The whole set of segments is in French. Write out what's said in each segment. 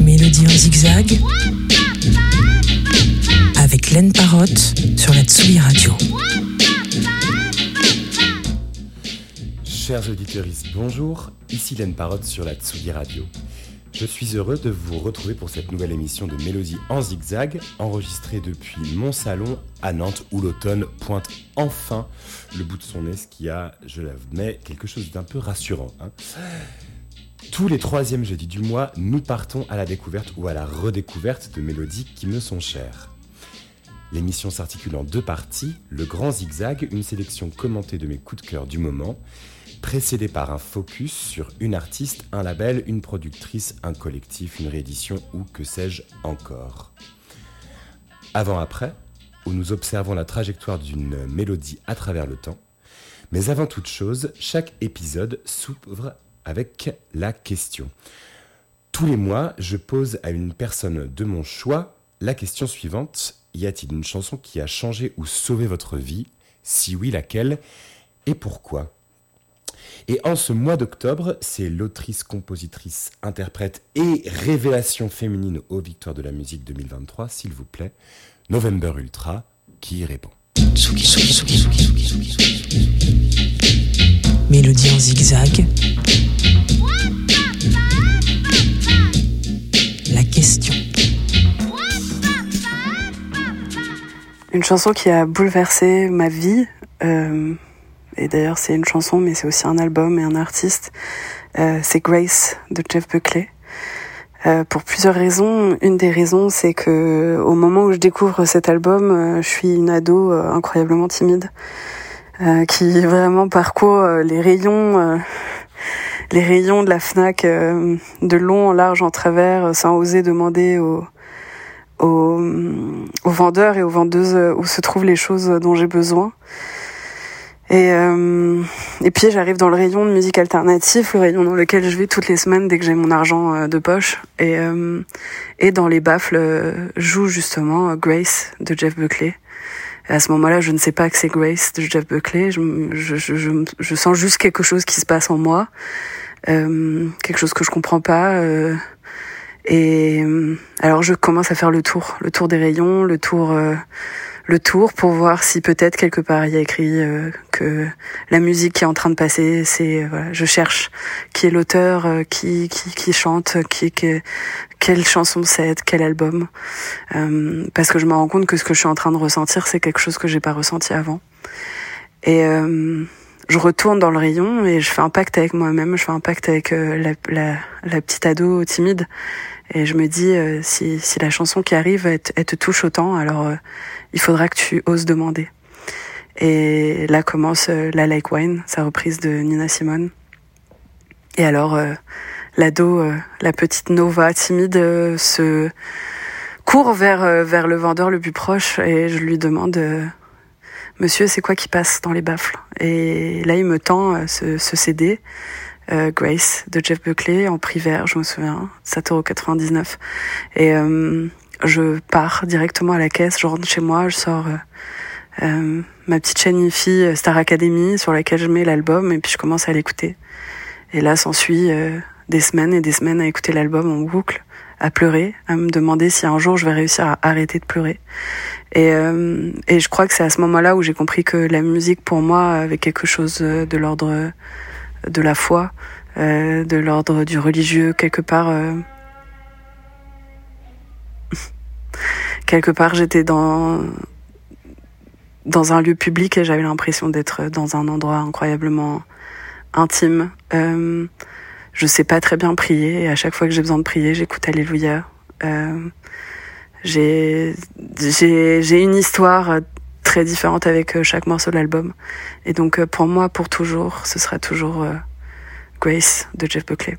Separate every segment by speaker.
Speaker 1: Mélodie en zigzag avec Laine Parotte sur la Tsugi Radio.
Speaker 2: Chers auditeurs, bonjour, ici Laine Parotte sur la Tsugi Radio. Je suis heureux de vous retrouver pour cette nouvelle émission de Mélodie en zigzag, enregistrée depuis mon salon à Nantes où l'automne pointe enfin le bout de son nez, ce qui a, je l'admets, quelque chose d'un peu rassurant. Hein. Tous les troisièmes jeudis du mois, nous partons à la découverte ou à la redécouverte de mélodies qui me sont chères. L'émission s'articule en deux parties, le grand zigzag, une sélection commentée de mes coups de cœur du moment, précédé par un focus sur une artiste, un label, une productrice, un collectif, une réédition ou que sais-je encore. Avant-après, où nous observons la trajectoire d'une mélodie à travers le temps. Mais avant toute chose, chaque épisode s'ouvre avec la question. Tous les mois, je pose à une personne de mon choix la question suivante. Y a-t-il une chanson qui a changé ou sauvé votre vie? Si oui, laquelle? Et pourquoi? Et en ce mois d'octobre, c'est l'autrice, compositrice, interprète et révélation féminine aux Victoires de la musique 2023, s'il vous plaît, November Ultra, qui y répond.
Speaker 1: Mélodie en zigzag. La question.
Speaker 3: Une chanson qui a bouleversé ma vie. Euh, et d'ailleurs c'est une chanson, mais c'est aussi un album et un artiste. Euh, c'est Grace de Jeff Buckley. Euh, pour plusieurs raisons. Une des raisons, c'est que au moment où je découvre cet album, euh, je suis une ado euh, incroyablement timide, euh, qui vraiment parcourt les rayons, les rayons de la Fnac de long en large en travers, sans oser demander aux, aux, aux vendeurs et aux vendeuses où se trouvent les choses dont j'ai besoin. Et, euh, et puis j'arrive dans le rayon de musique alternative, le rayon dans lequel je vais toutes les semaines dès que j'ai mon argent euh, de poche. Et, euh, et dans les baffles euh, joue justement Grace de Jeff Buckley. À ce moment-là, je ne sais pas que c'est Grace de Jeff Buckley. Je, je, je, je, sens juste quelque chose qui se passe en moi, euh, quelque chose que je comprends pas. et alors je commence à faire le tour, le tour des rayons, le tour le tour pour voir si peut-être quelque part il y a écrit euh, que la musique qui est en train de passer, c'est euh, voilà, je cherche qui est l'auteur, euh, qui, qui qui chante, qui, qui quelle chanson c'est, quel album, parce que je me rends compte que ce que je suis en train de ressentir, c'est quelque chose que j'ai pas ressenti avant. Et je retourne dans le rayon et je fais un pacte avec moi-même, je fais un pacte avec la, la, la petite ado timide. Et je me dis, si, si la chanson qui arrive, elle, te touche autant, alors il faudra que tu oses demander. Et là commence euh, La Like Wine, sa reprise de Nina Simone. Et alors, euh, l'ado, euh, la petite Nova timide, se court vers, vers le vendeur le plus proche et je lui demande Monsieur, c'est quoi qui passe dans les baffles? Et là, il me tend ce, ce CD, Grace, de Jeff Buckley, en prix vert, je me souviens, 7,99€. Et je pars directement à la caisse, je rentre chez moi, je sors euh, euh ma petite chaîne IFI euh, Star Academy sur laquelle je mets l'album et puis je commence à l'écouter. Et là s'ensuit euh, des semaines et des semaines à écouter l'album en boucle, à pleurer, à me demander si un jour je vais réussir à arrêter de pleurer. Et, euh, et je crois que c'est à ce moment-là où j'ai compris que la musique pour moi avait quelque chose de l'ordre de la foi, de l'ordre du religieux quelque part quelque part j'étais dans dans un lieu public et j'avais l'impression d'être dans un endroit incroyablement intime. Euh, je sais pas très bien prier et à chaque fois que j'ai besoin de prier, j'écoute Alléluia. Euh, j'ai j'ai une histoire très différente avec chaque morceau de l'album et donc pour moi pour toujours, ce sera toujours euh, Grace de Jeff Buckley.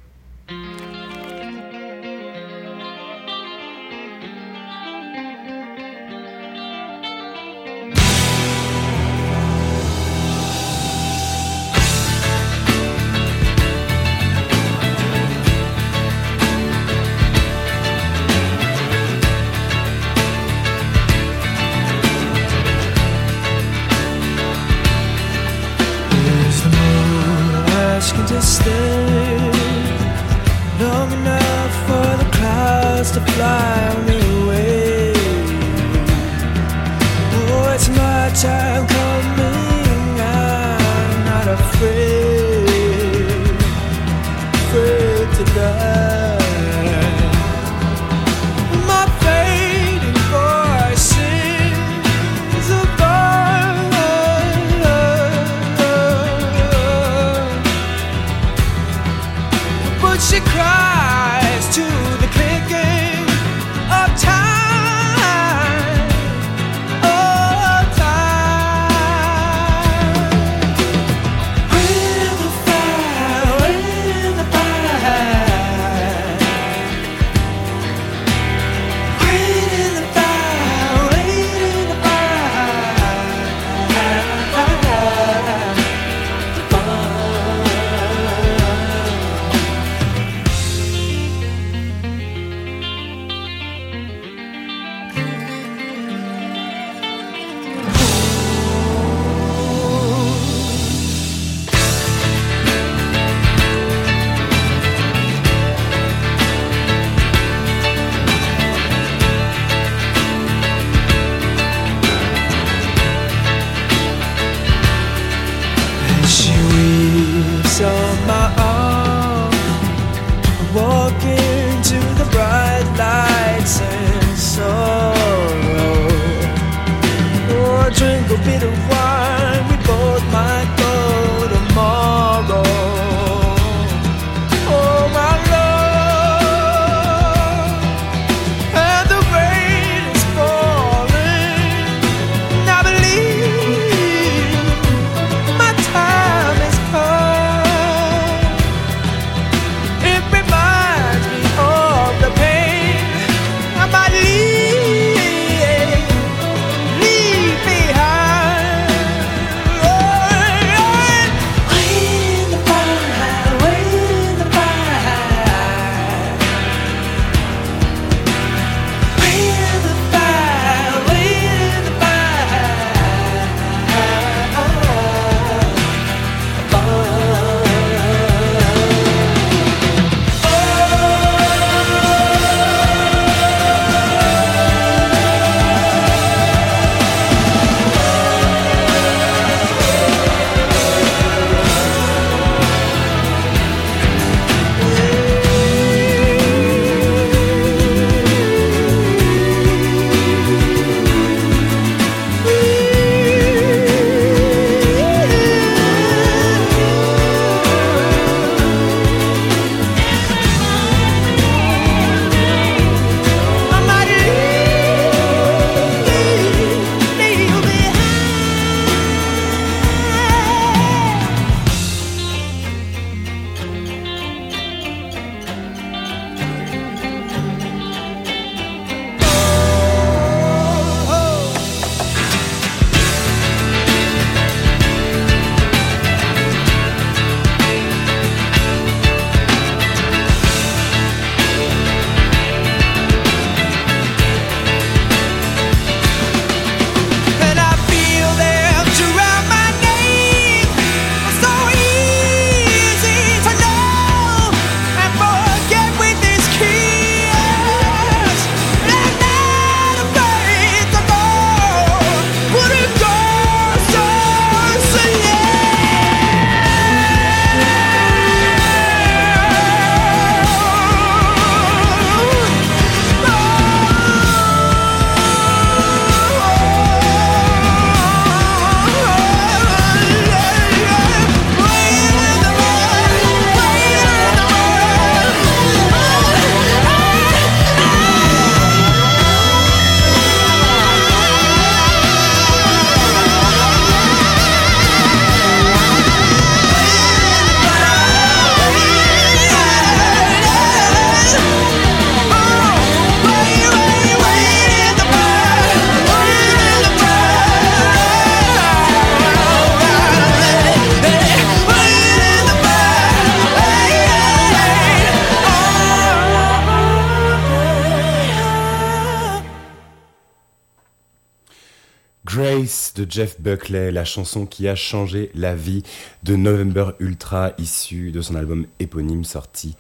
Speaker 2: De Jeff Buckley, la chanson qui a changé la vie de November Ultra, issue de son album éponyme sorti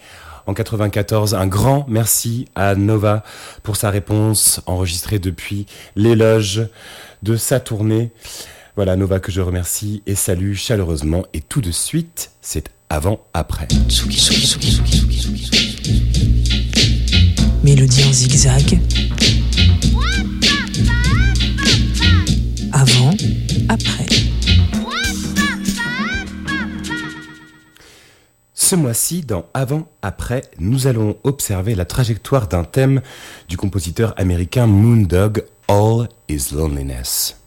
Speaker 2: en 94. Un grand merci à Nova pour sa réponse enregistrée depuis l'éloge de sa tournée. Voilà, Nova que je remercie et salue chaleureusement. Et tout de suite, c'est avant-après.
Speaker 1: Mélodie en zigzag. Après.
Speaker 2: Ce mois-ci, dans Avant-Après, nous allons observer la trajectoire d'un thème du compositeur américain Moondog, All is Loneliness.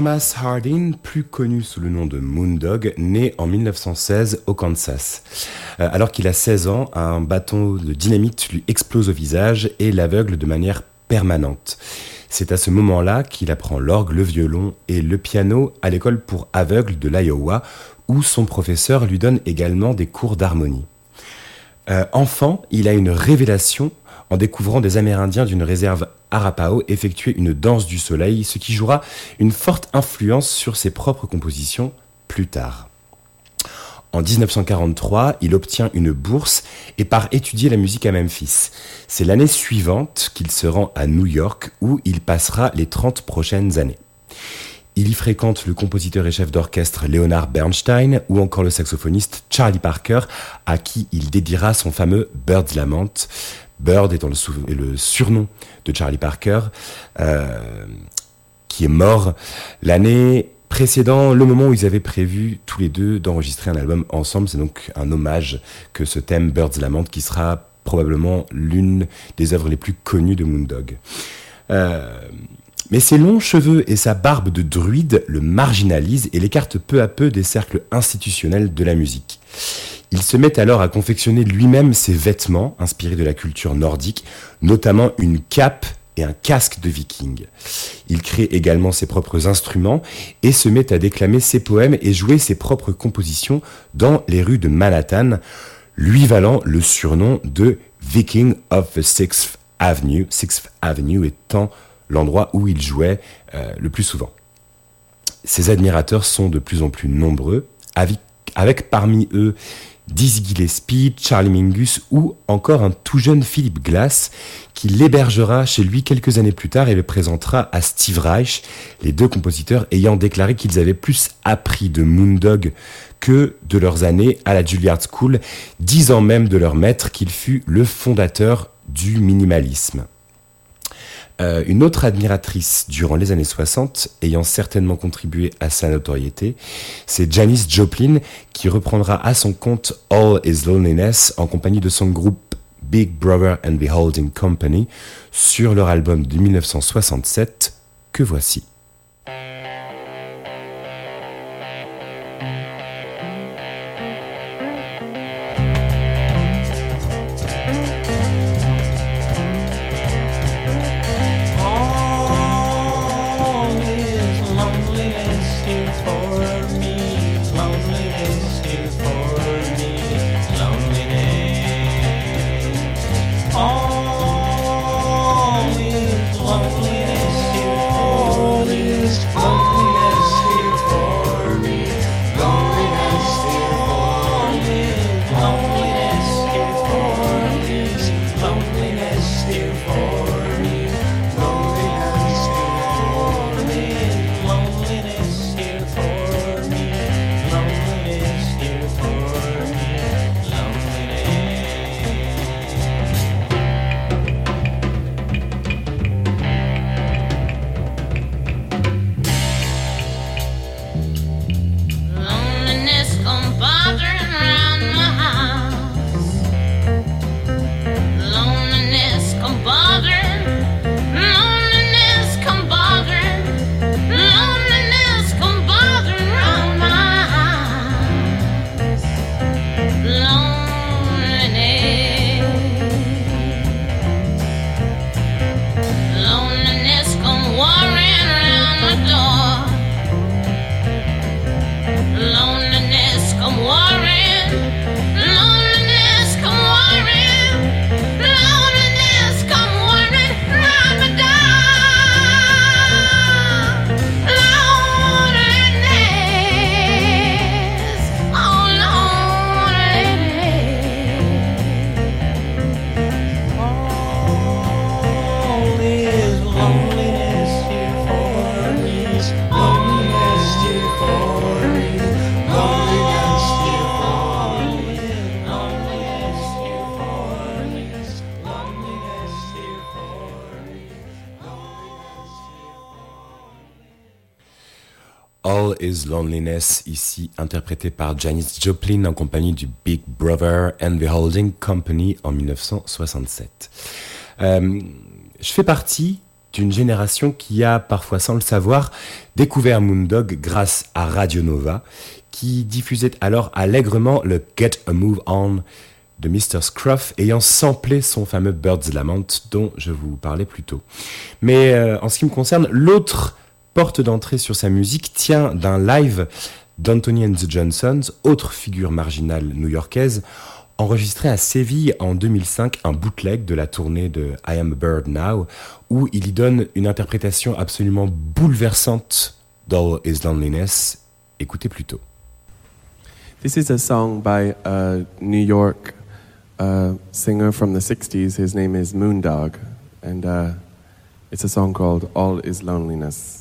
Speaker 2: Thomas Hardin, plus connu sous le nom de Moondog, né en 1916 au Kansas. Euh, alors qu'il a 16 ans, un bâton de dynamite lui explose au visage et l'aveugle de manière permanente. C'est à ce moment-là qu'il apprend l'orgue, le violon et le piano à l'école pour aveugles de l'Iowa, où son professeur lui donne également des cours d'harmonie. Euh, enfant, il a une révélation en découvrant des Amérindiens d'une réserve Arapaho effectuer une danse du soleil, ce qui jouera une forte influence sur ses propres compositions plus tard. En 1943, il obtient une bourse et part étudier la musique à Memphis. C'est l'année suivante qu'il se rend à New York où il passera les 30 prochaines années. Il y fréquente le compositeur et chef d'orchestre Leonard Bernstein ou encore le saxophoniste Charlie Parker à qui il dédiera son fameux Bird's Lament, Bird étant le, surnom de Charlie Parker, euh, qui est mort l'année précédant le moment où ils avaient prévu tous les deux d'enregistrer un album ensemble. C'est donc un hommage que ce thème Bird's Lament qui sera probablement l'une des œuvres les plus connues de Moondog. Euh, mais ses longs cheveux et sa barbe de druide le marginalisent et l'écartent peu à peu des cercles institutionnels de la musique. Il se met alors à confectionner lui-même ses vêtements inspirés de la culture nordique, notamment une cape et un casque de viking. Il crée également ses propres instruments et se met à déclamer ses poèmes et jouer ses propres compositions dans les rues de Manhattan, lui valant le surnom de Viking of the Sixth Avenue, Sixth Avenue étant l'endroit où il jouait euh, le plus souvent. Ses admirateurs sont de plus en plus nombreux, avec, avec parmi eux Dizzy Gillespie, Charlie Mingus ou encore un tout jeune Philip Glass qui l'hébergera chez lui quelques années plus tard et le présentera à Steve Reich, les deux compositeurs ayant déclaré qu'ils avaient plus appris de Moondog que de leurs années à la Juilliard School, disant même de leur maître qu'il fut le fondateur du minimalisme. Euh, une autre admiratrice durant les années 60, ayant certainement contribué à sa notoriété, c'est Janis Joplin, qui reprendra à son compte All Is Loneliness en compagnie de son groupe Big Brother and the Holding Company sur leur album de 1967 que voici. Is Loneliness, ici interprété par Janis Joplin en compagnie du Big Brother and the Holding Company en 1967. Euh, je fais partie d'une génération qui a, parfois sans le savoir, découvert Moondog grâce à Radio Nova, qui diffusait alors allègrement le Get a Move On de Mr. Scruff ayant samplé son fameux Bird's Lament dont je vous parlais plus tôt. Mais euh, en ce qui me concerne, l'autre porte d'entrée sur sa musique tient d'un live d'Anthony and the Johnsons, autre figure marginale new-yorkaise, enregistré à Séville en 2005 un bootleg de la tournée de I Am a Bird Now, où il y donne une interprétation absolument bouleversante d'All Is Loneliness. Écoutez plutôt.
Speaker 4: This is a song by a New York uh, singer from the 60s. His name is Moondog, and uh, it's a song called All Is Loneliness.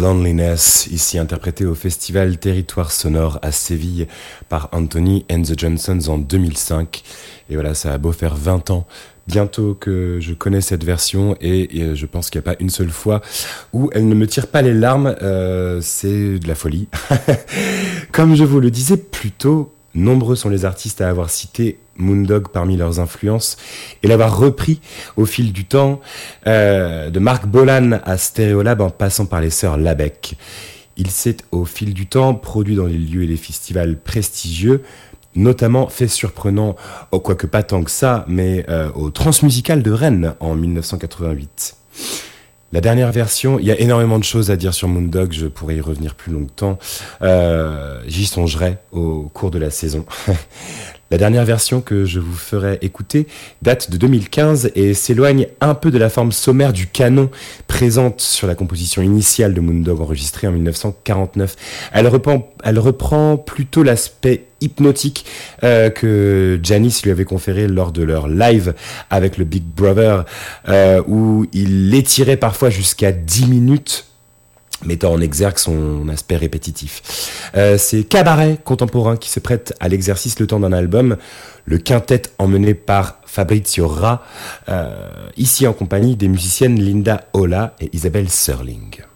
Speaker 2: Loneliness, ici interprété au festival Territoire Sonore à Séville par Anthony and the Johnsons en 2005. Et voilà, ça a beau faire 20 ans bientôt que je connais cette version et, je pense qu'il n'y a pas une seule fois où elle ne me tire pas les larmes. Euh, c'est de la folie. Comme je vous le disais plus tôt, nombreux sont les artistes à avoir cité Moondog parmi leurs influences et l'avoir repris au fil du temps, euh, de Marc Bolan à Stereolab en passant par les sœurs Labec. Il s'est au fil du temps produit dans les lieux et les festivals prestigieux, notamment fait surprenant, oh, quoique pas tant que ça, mais euh, au Transmusical de Rennes en 1988. La dernière version, il y a énormément de choses à dire sur Moondog, je pourrais y revenir plus longtemps. Euh, J'y songerai au cours de la saison. La dernière version que je vous ferai écouter date de 2015 et s'éloigne un peu de la forme sommaire du canon présente sur la composition initiale de Moondog enregistrée en 1949. Elle reprend, plutôt l'aspect hypnotique euh, que Janice lui avait conféré lors de leur live avec le Big Brother, euh, où il l'étirait parfois jusqu'à 10 minutes mettant en exergue son aspect répétitif. Euh, c'est Cabaret contemporain qui se prête à l'exercice le temps d'un album, le quintet emmené par Fabrizio Ra, euh, ici en compagnie des musiciennes Linda Ola et Isabelle Serling.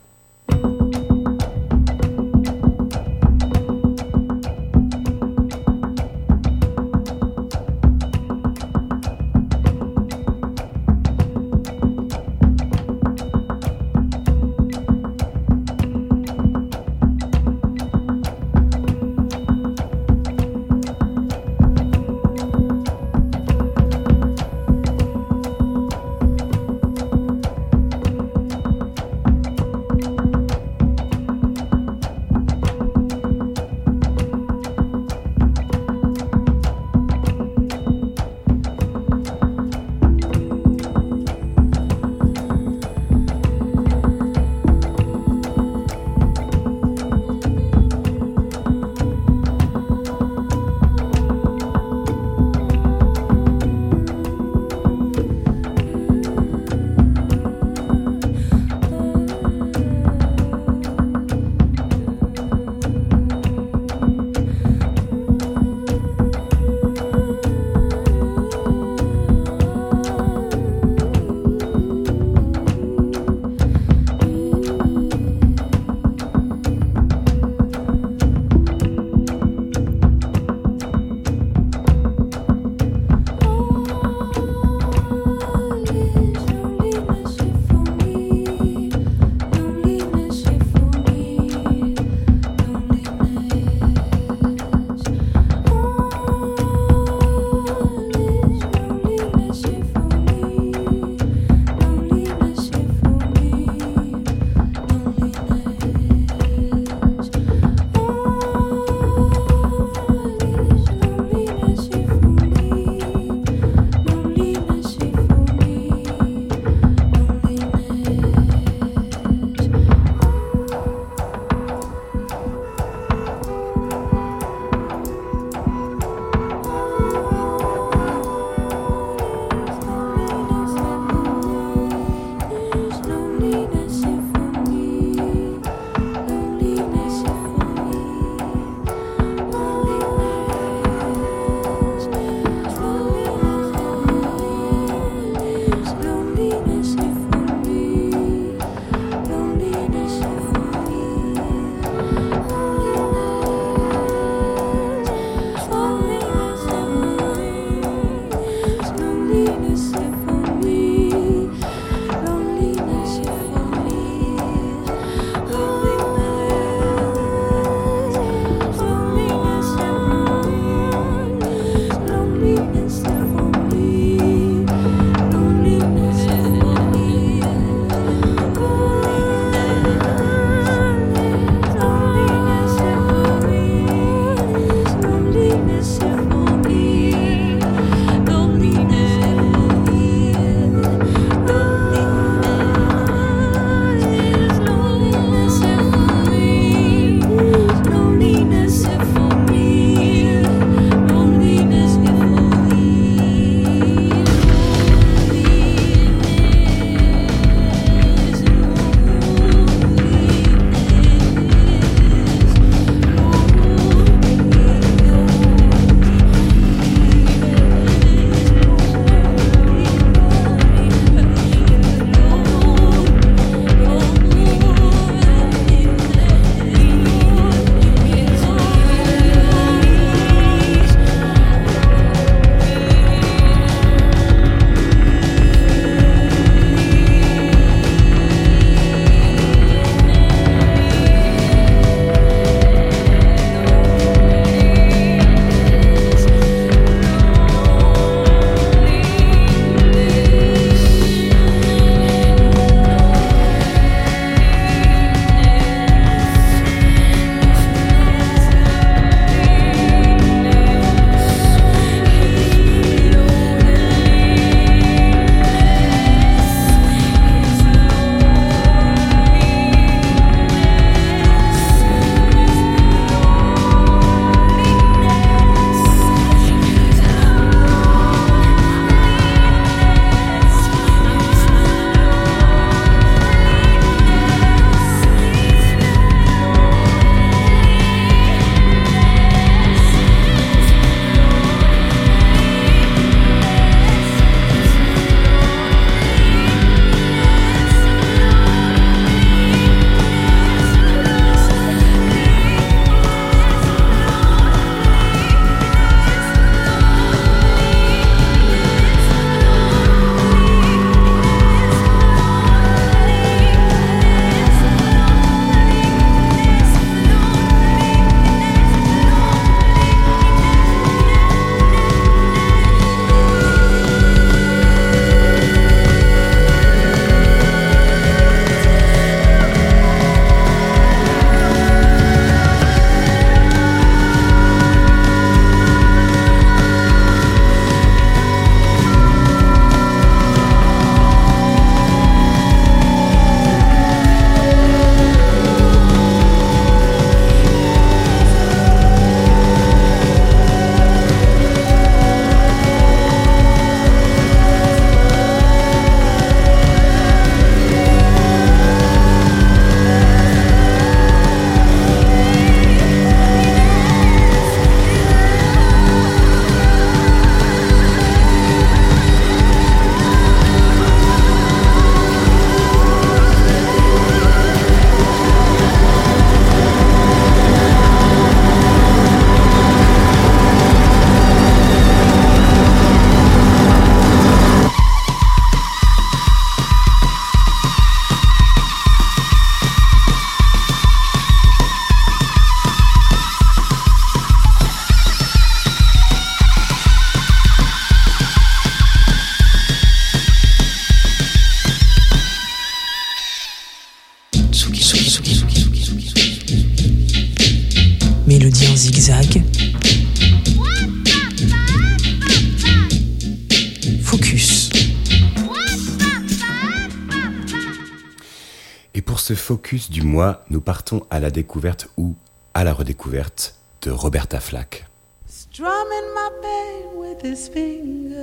Speaker 2: nous partons à la découverte ou à la redécouverte de Roberta Flack.
Speaker 5: Strumming my pain with his fingers,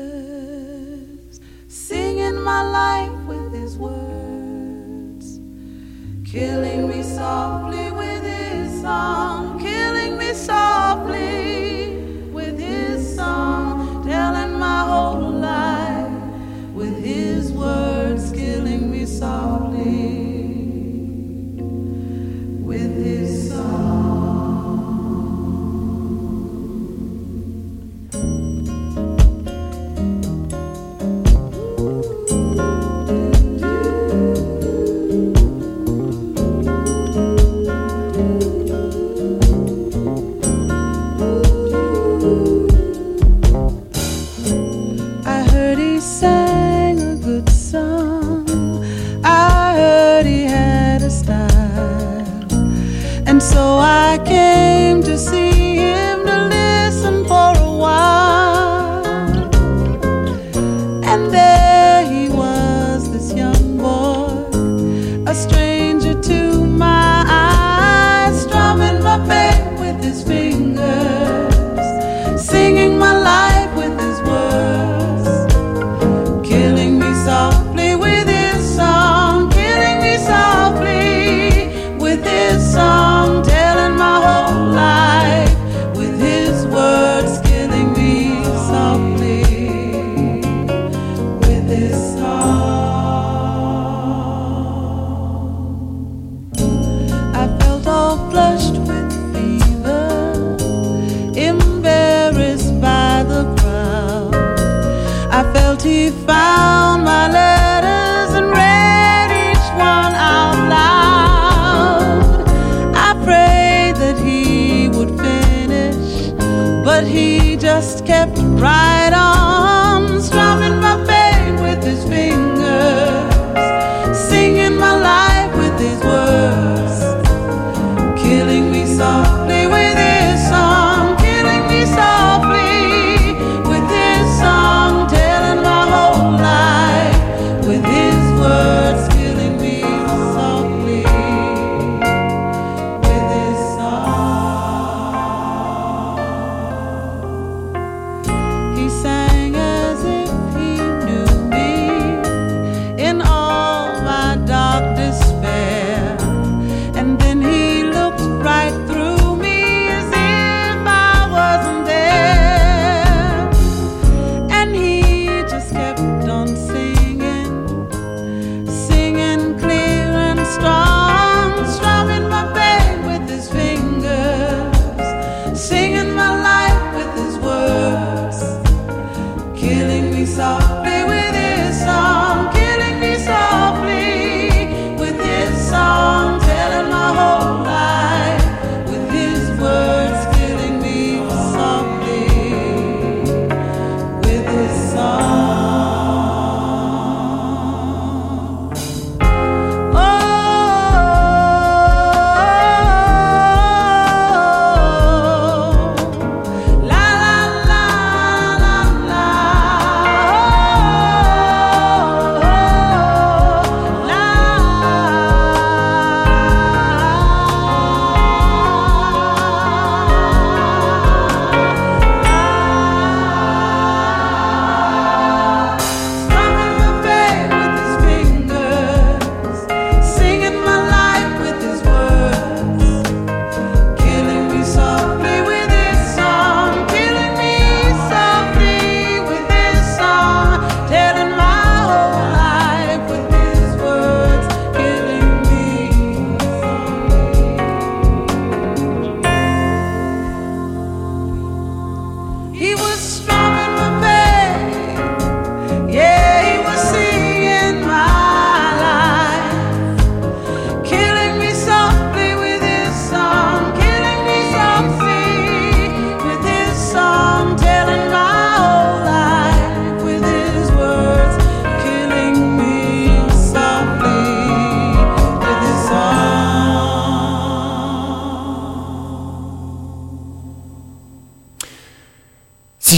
Speaker 5: singing my life with his words, killing me softly with his song, killing me softly with his song, telling my whole life with his words, killing me softly.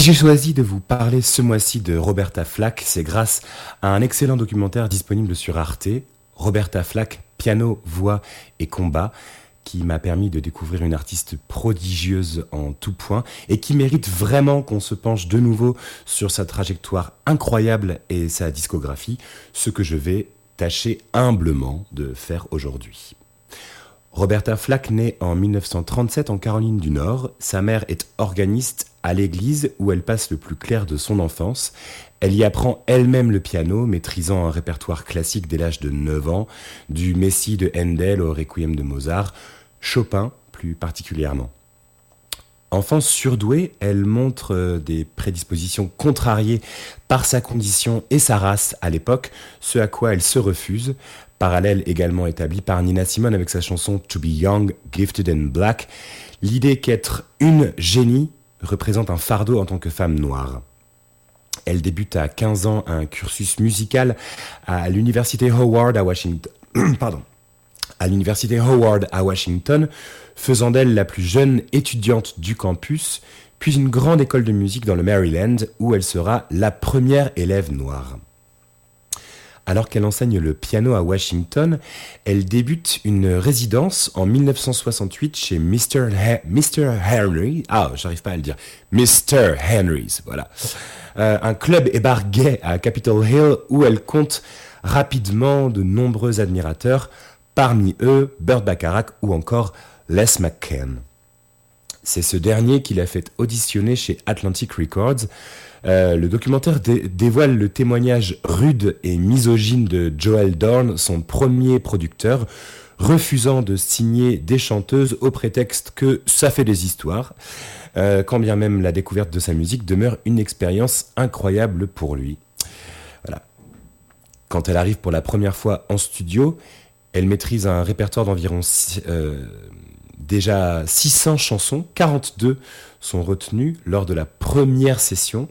Speaker 2: J'ai choisi de vous parler ce mois-ci de Roberta Flack, c'est grâce à un excellent documentaire disponible sur Arte, Roberta Flack, piano, voix et combat, qui m'a permis de découvrir une artiste prodigieuse en tout point et qui mérite vraiment qu'on se penche de nouveau sur sa trajectoire incroyable et sa discographie, ce que je vais tâcher humblement de faire aujourd'hui. Roberta Flack naît en 1937 en Caroline du Nord. Sa mère est organiste à l'église où elle passe le plus clair de son enfance. Elle y apprend elle-même le piano, maîtrisant un répertoire classique dès l'âge de 9 ans, du Messie de Handel au Requiem de Mozart, Chopin plus particulièrement. Enfance surdouée, elle montre euh, des prédispositions contrariées par sa condition et sa race à l'époque, ce à quoi elle se refuse, parallèle également établi par Nina Simone avec sa chanson To Be Young, Gifted and Black, l'idée qu'être une génie représente un fardeau en tant que femme noire. Elle débute à 15 ans un cursus musical à l'université Howard à Washington. Pardon. À l'université Howard à Washington, faisant d'elle la plus jeune étudiante du campus, puis une grande école de musique dans le Maryland où elle sera la première élève noire. Alors qu'elle enseigne le piano à Washington, elle débute une résidence en 1968 chez Mr. Henry. Ah, j'arrive pas à le dire. Mr. Henry's, voilà. Euh, un club et bar gay à Capitol Hill où elle compte rapidement de nombreux admirateurs, parmi eux Burt Bacharach ou encore Les McCann. C'est ce dernier qui l'a fait auditionner chez Atlantic Records, euh, le documentaire dévoile le témoignage rude et misogyne de Joel Dorn, son premier producteur, refusant de signer des chanteuses au prétexte que ça fait des histoires, euh, quand bien même la découverte de sa musique demeure une expérience incroyable pour lui. Voilà. Quand elle arrive pour la première fois en studio, elle maîtrise un répertoire d'environ euh, déjà 600 chansons, 42 sont retenues lors de la première session,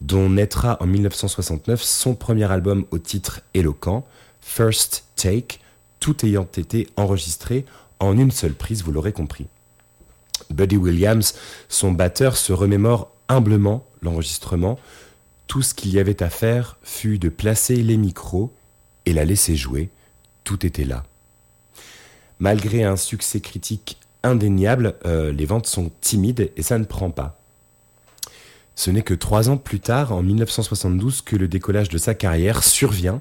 Speaker 2: dont naîtra en 1969 son premier album au titre éloquent, First Take, tout ayant été enregistré en une seule prise, vous l'aurez compris. Buddy Williams, son batteur, se remémore humblement l'enregistrement. Tout ce qu'il y avait à faire fut de placer les micros et la laisser jouer. Tout était là. Malgré un succès critique indéniable, euh, les ventes sont timides et ça ne prend pas. Ce n'est que trois ans plus tard, en 1972, que le décollage de sa carrière survient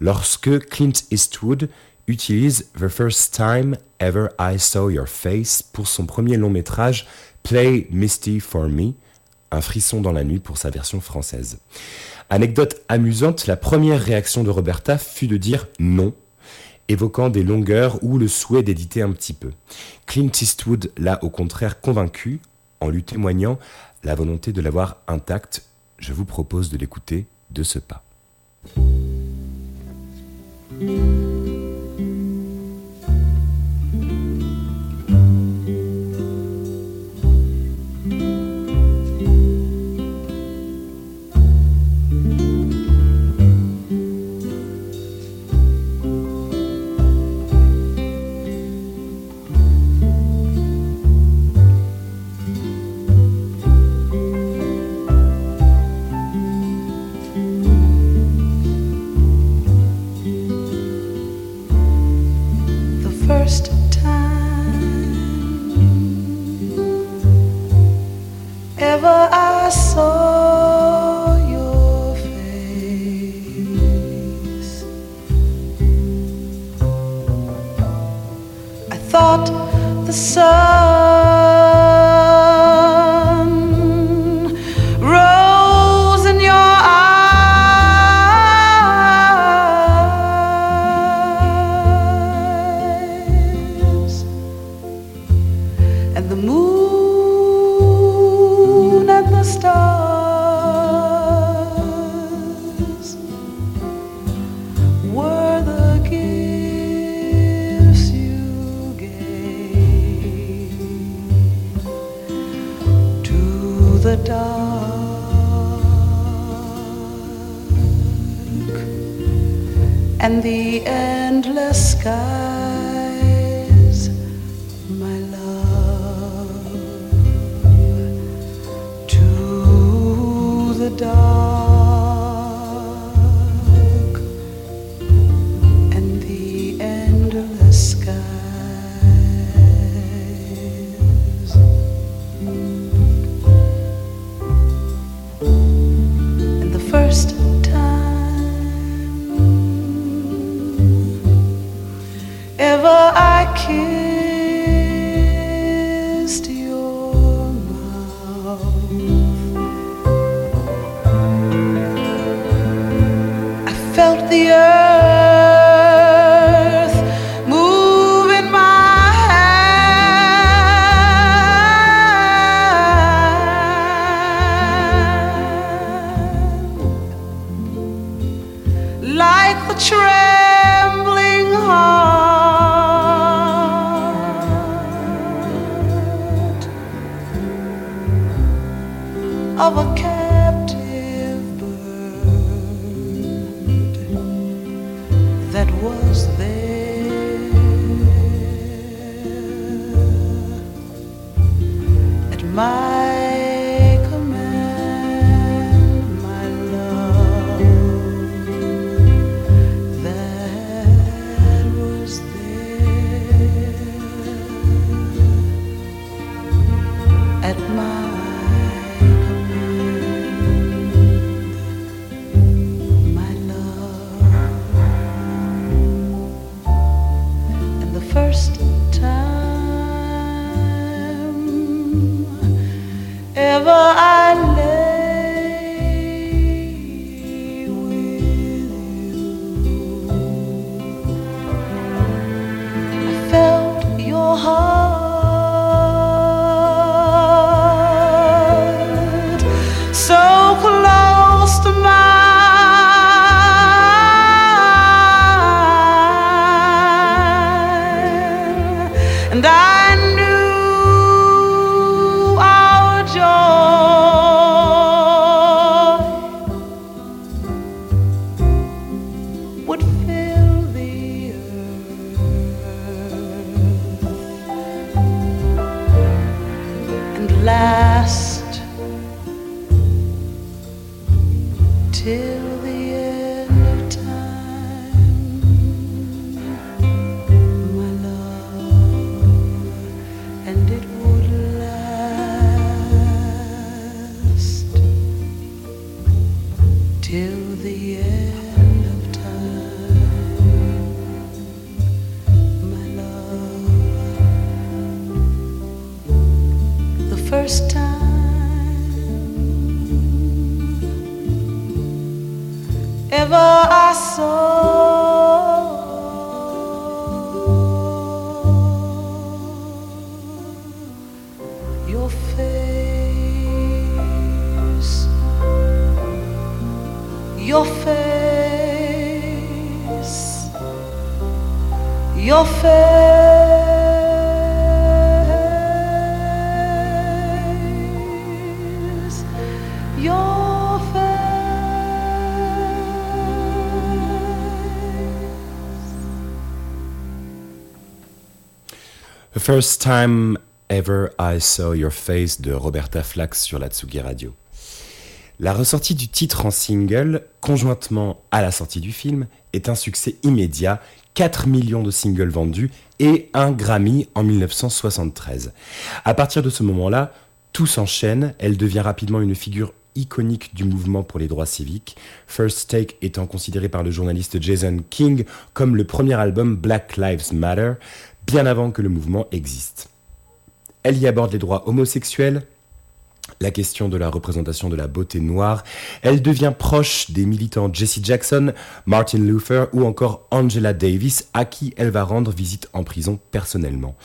Speaker 2: lorsque Clint Eastwood utilise The First Time Ever I Saw Your Face pour son premier long métrage Play Misty for Me, un frisson dans la nuit pour sa version française. Anecdote amusante, la première réaction de Roberta fut de dire non évoquant des longueurs ou le souhait d'éditer un petit peu. Clint Eastwood l'a au contraire convaincu en lui témoignant la volonté de l'avoir intacte. Je vous propose de l'écouter de ce pas.
Speaker 5: First Time Ever I Saw Your Face
Speaker 2: de Roberta Flack sur la Tsugi Radio. La ressortie du titre en single, conjointement à la sortie du film, est un succès immédiat, 4 millions de singles vendus et un Grammy en 1973. À partir de ce moment-là, tout s'enchaîne, elle devient rapidement une figure iconique du mouvement pour les droits civiques, First Take étant considéré par le journaliste Jason King comme le premier album Black Lives Matter, bien avant que le mouvement existe. Elle y aborde les droits homosexuels, la question de la représentation de la beauté noire. Elle devient proche des militants Jesse Jackson, Martin Luther ou encore Angela Davis, à qui elle va rendre visite en prison personnellement.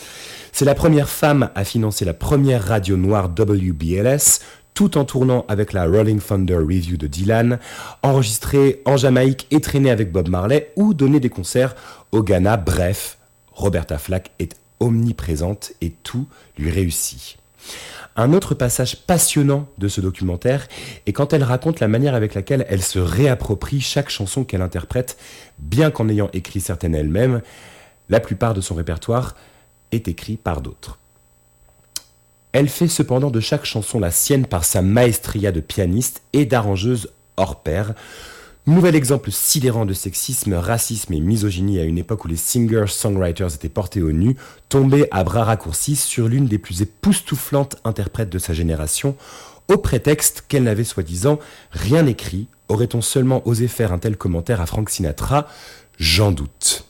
Speaker 2: C'est la première femme à financer la première radio noire WBLS, tout en tournant avec la Rolling Thunder Review de Dylan, enregistrée en Jamaïque et traînée avec Bob Marley ou donner des concerts au Ghana. Bref, Roberta Flack est omniprésente et tout lui réussit. Un autre passage passionnant de ce documentaire est quand elle raconte la manière avec laquelle elle se réapproprie chaque chanson qu'elle interprète, bien qu'en ayant écrit certaines elle-même, la plupart de son répertoire est écrit par d'autres. Elle fait cependant de chaque chanson la sienne par sa maestria de pianiste et d'arrangeuse hors pair. Nouvel exemple sidérant de sexisme, racisme et misogynie à une époque où les singers-songwriters étaient portés au nu, tombés à bras raccourcis sur l'une des plus époustouflantes interprètes de sa génération, au prétexte qu'elle n'avait soi-disant rien écrit. Aurait-on seulement osé faire un tel commentaire à Frank Sinatra? J'en doute.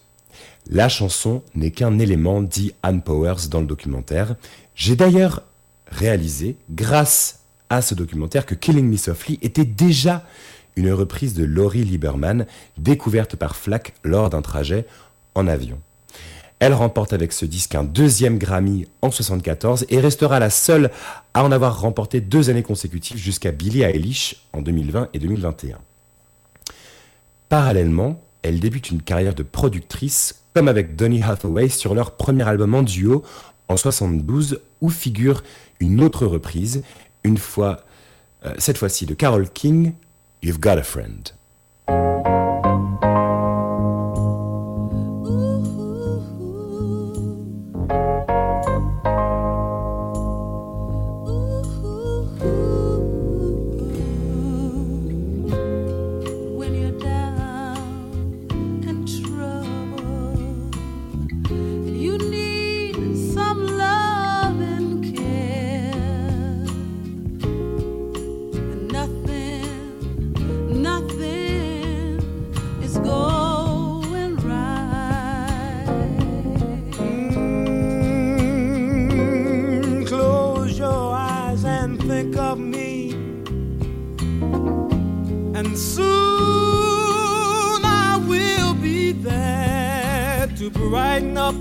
Speaker 2: La chanson n'est qu'un élément, dit Anne Powers dans le documentaire. J'ai d'ailleurs réalisé, grâce à ce documentaire, que Killing Me Softly était déjà une reprise de Laurie Lieberman, découverte par Flack lors d'un trajet en avion. Elle remporte avec ce disque un deuxième Grammy en 1974 et restera la seule à en avoir remporté deux années consécutives jusqu'à Billie Eilish en 2020 et 2021. Parallèlement, elle débute une carrière de productrice comme avec Donny Hathaway sur leur premier album en duo en 72 où figure une autre reprise, une fois euh, cette fois-ci de Carole King, You've Got a Friend.
Speaker 6: Up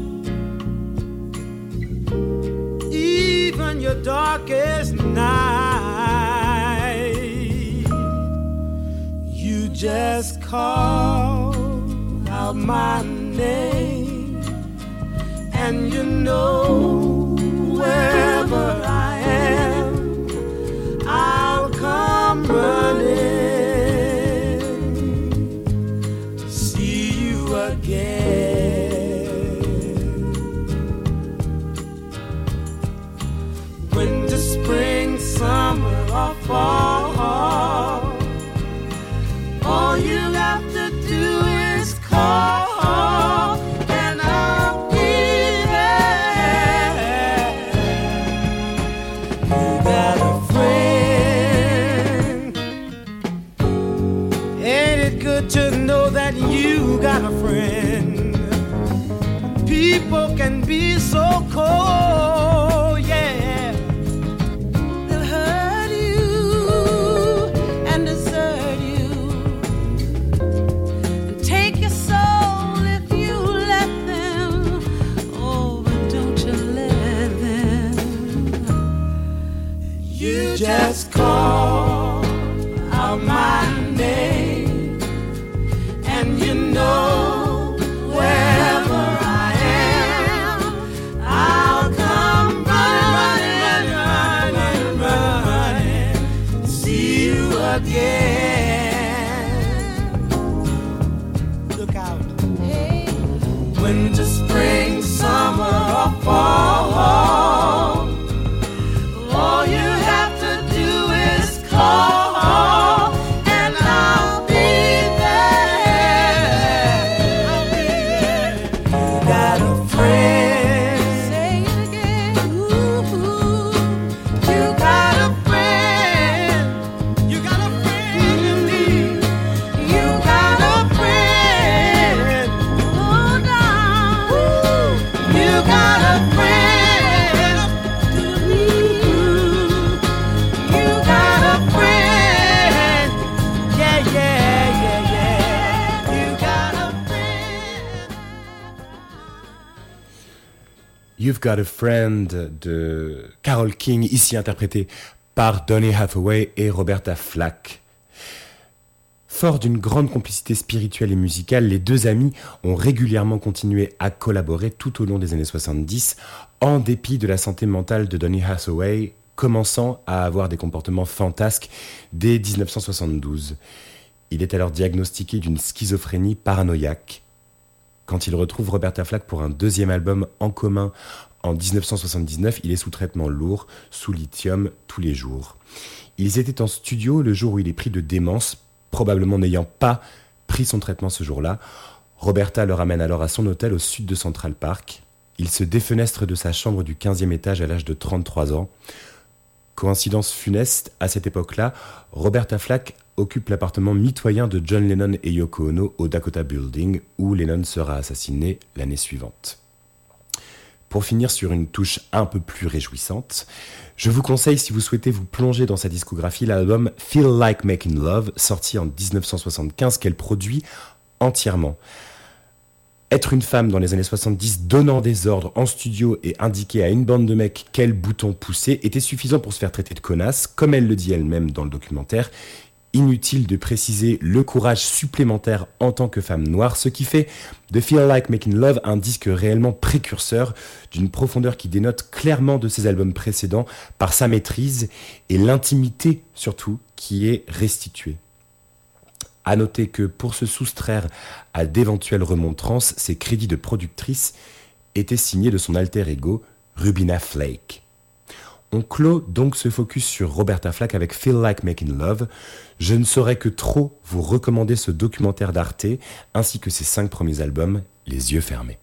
Speaker 6: even your darkest night. You just call out my name, and you know wherever I am, I'll come running fall.
Speaker 2: You've Got a Friend de Carole King, ici interprétée par Donny Hathaway et Roberta Flack. Fort d'une grande complicité spirituelle et musicale, les deux amis ont régulièrement continué à collaborer tout au long des années 70, en dépit de la santé mentale de Donny Hathaway, commençant à avoir des comportements fantasques dès 1972. Il est alors diagnostiqué d'une schizophrénie paranoïaque. Quand il retrouve Roberta Flack pour un deuxième album en commun en 1979, il est sous traitement lourd, sous lithium tous les jours. Ils étaient en studio le jour où il est pris de démence, probablement n'ayant pas pris son traitement ce jour-là. Roberta le ramène alors à son hôtel au sud de Central Park. Il se défenestre de sa chambre du 15e étage à l'âge de 33 ans. Coïncidence funeste, à cette époque-là, Roberta Flack occupe l'appartement mitoyen de John Lennon et Yoko Ono au Dakota Building, où Lennon sera assassiné l'année suivante. Pour finir sur une touche un peu plus réjouissante, je vous conseille, si vous souhaitez vous plonger dans sa discographie, l'album Feel Like Making Love, sorti en 1975, qu'elle produit entièrement. Être une femme dans les années 70 donnant des ordres en studio et indiquer à une bande de mecs quel bouton pousser était suffisant pour se faire traiter de connasse, comme elle le dit elle-même dans le documentaire. Inutile de préciser le courage supplémentaire en tant que femme noire, ce qui fait de Feel Like Making Love un disque réellement précurseur, d'une profondeur qui dénote clairement de ses albums précédents par sa maîtrise et l'intimité surtout qui est restituée. À noter que pour se soustraire à d'éventuelles remontrances, ses crédits de productrice étaient signés de son alter ego, Rubina Flake. On clôt donc ce focus sur Roberta Flack avec Feel Like Making Love. Je ne saurais que trop vous recommander ce documentaire d'Arte ainsi que ses cinq premiers albums, Les yeux fermés.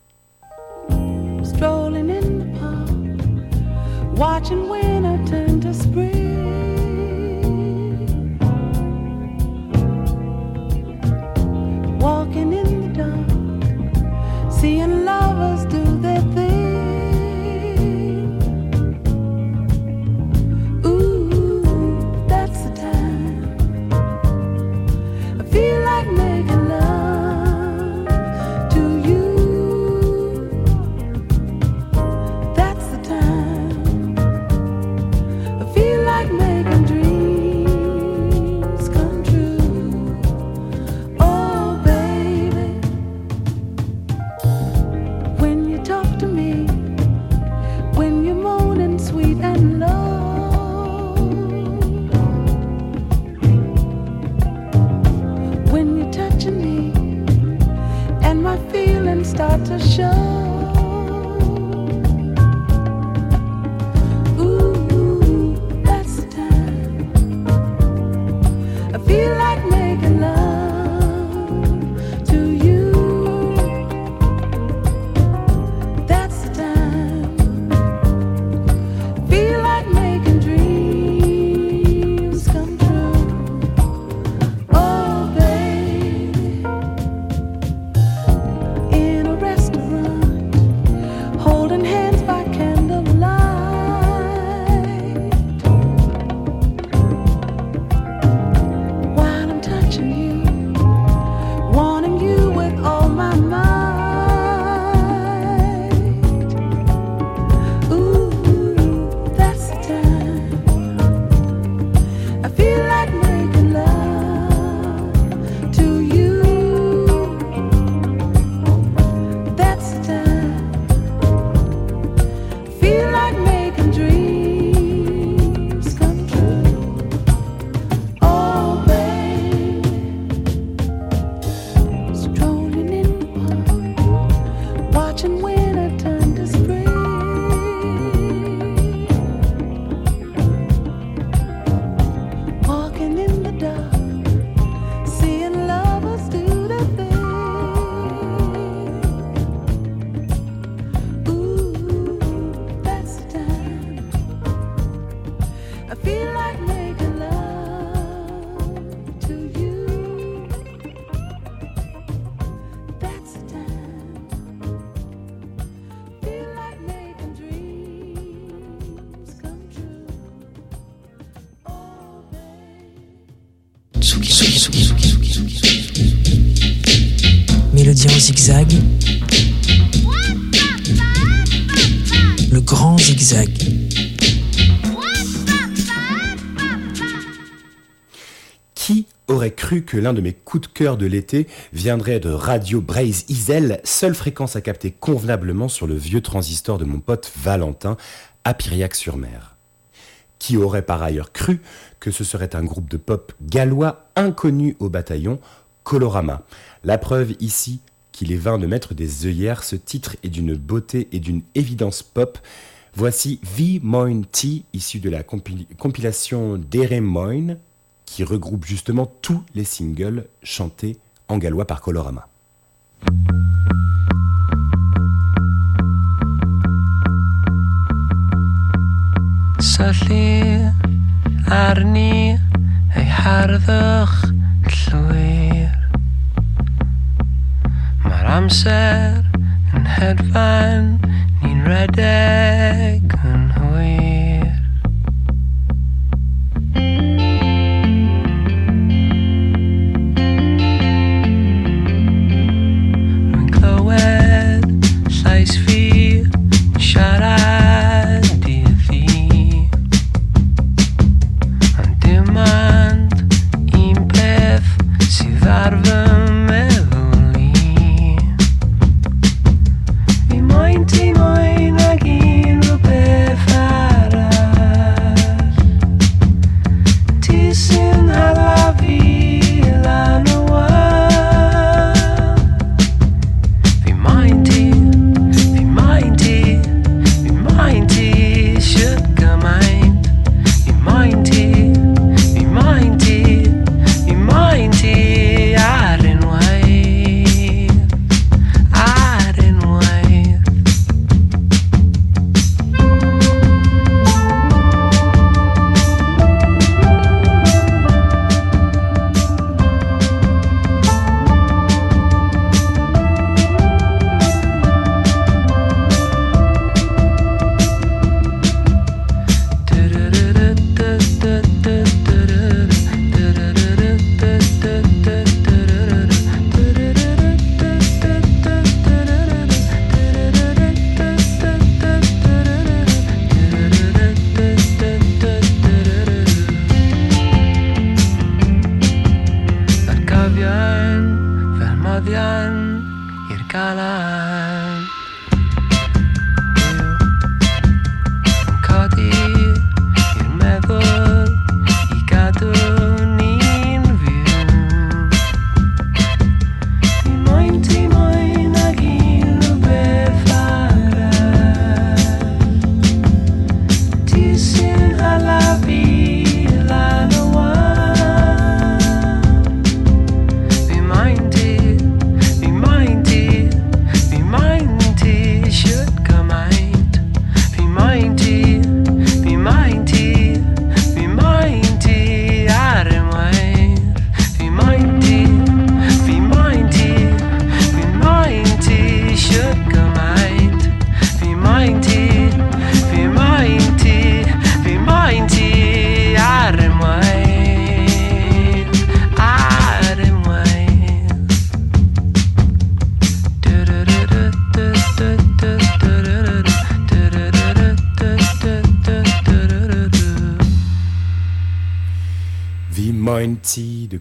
Speaker 5: My feelings start to show. Ooh, that's the time. I feel like
Speaker 2: Qui aurait cru que l'un de mes coups de cœur de l'été viendrait de Radio Braise Isel, seule fréquence à capter convenablement sur le vieux transistor de mon pote Valentin à Piriac-sur-Mer? Qui aurait par ailleurs cru que ce serait un groupe de pop gallois inconnu au bataillon, Colorama? La preuve ici qu'il est vain de mettre des œillères, ce titre est d'une beauté et d'une évidence pop. Voici V Moin T, issu de la compil- compilation Dere Moin, qui regroupe justement tous les singles chantés en gallois par Colorama. Red Redekenhoy.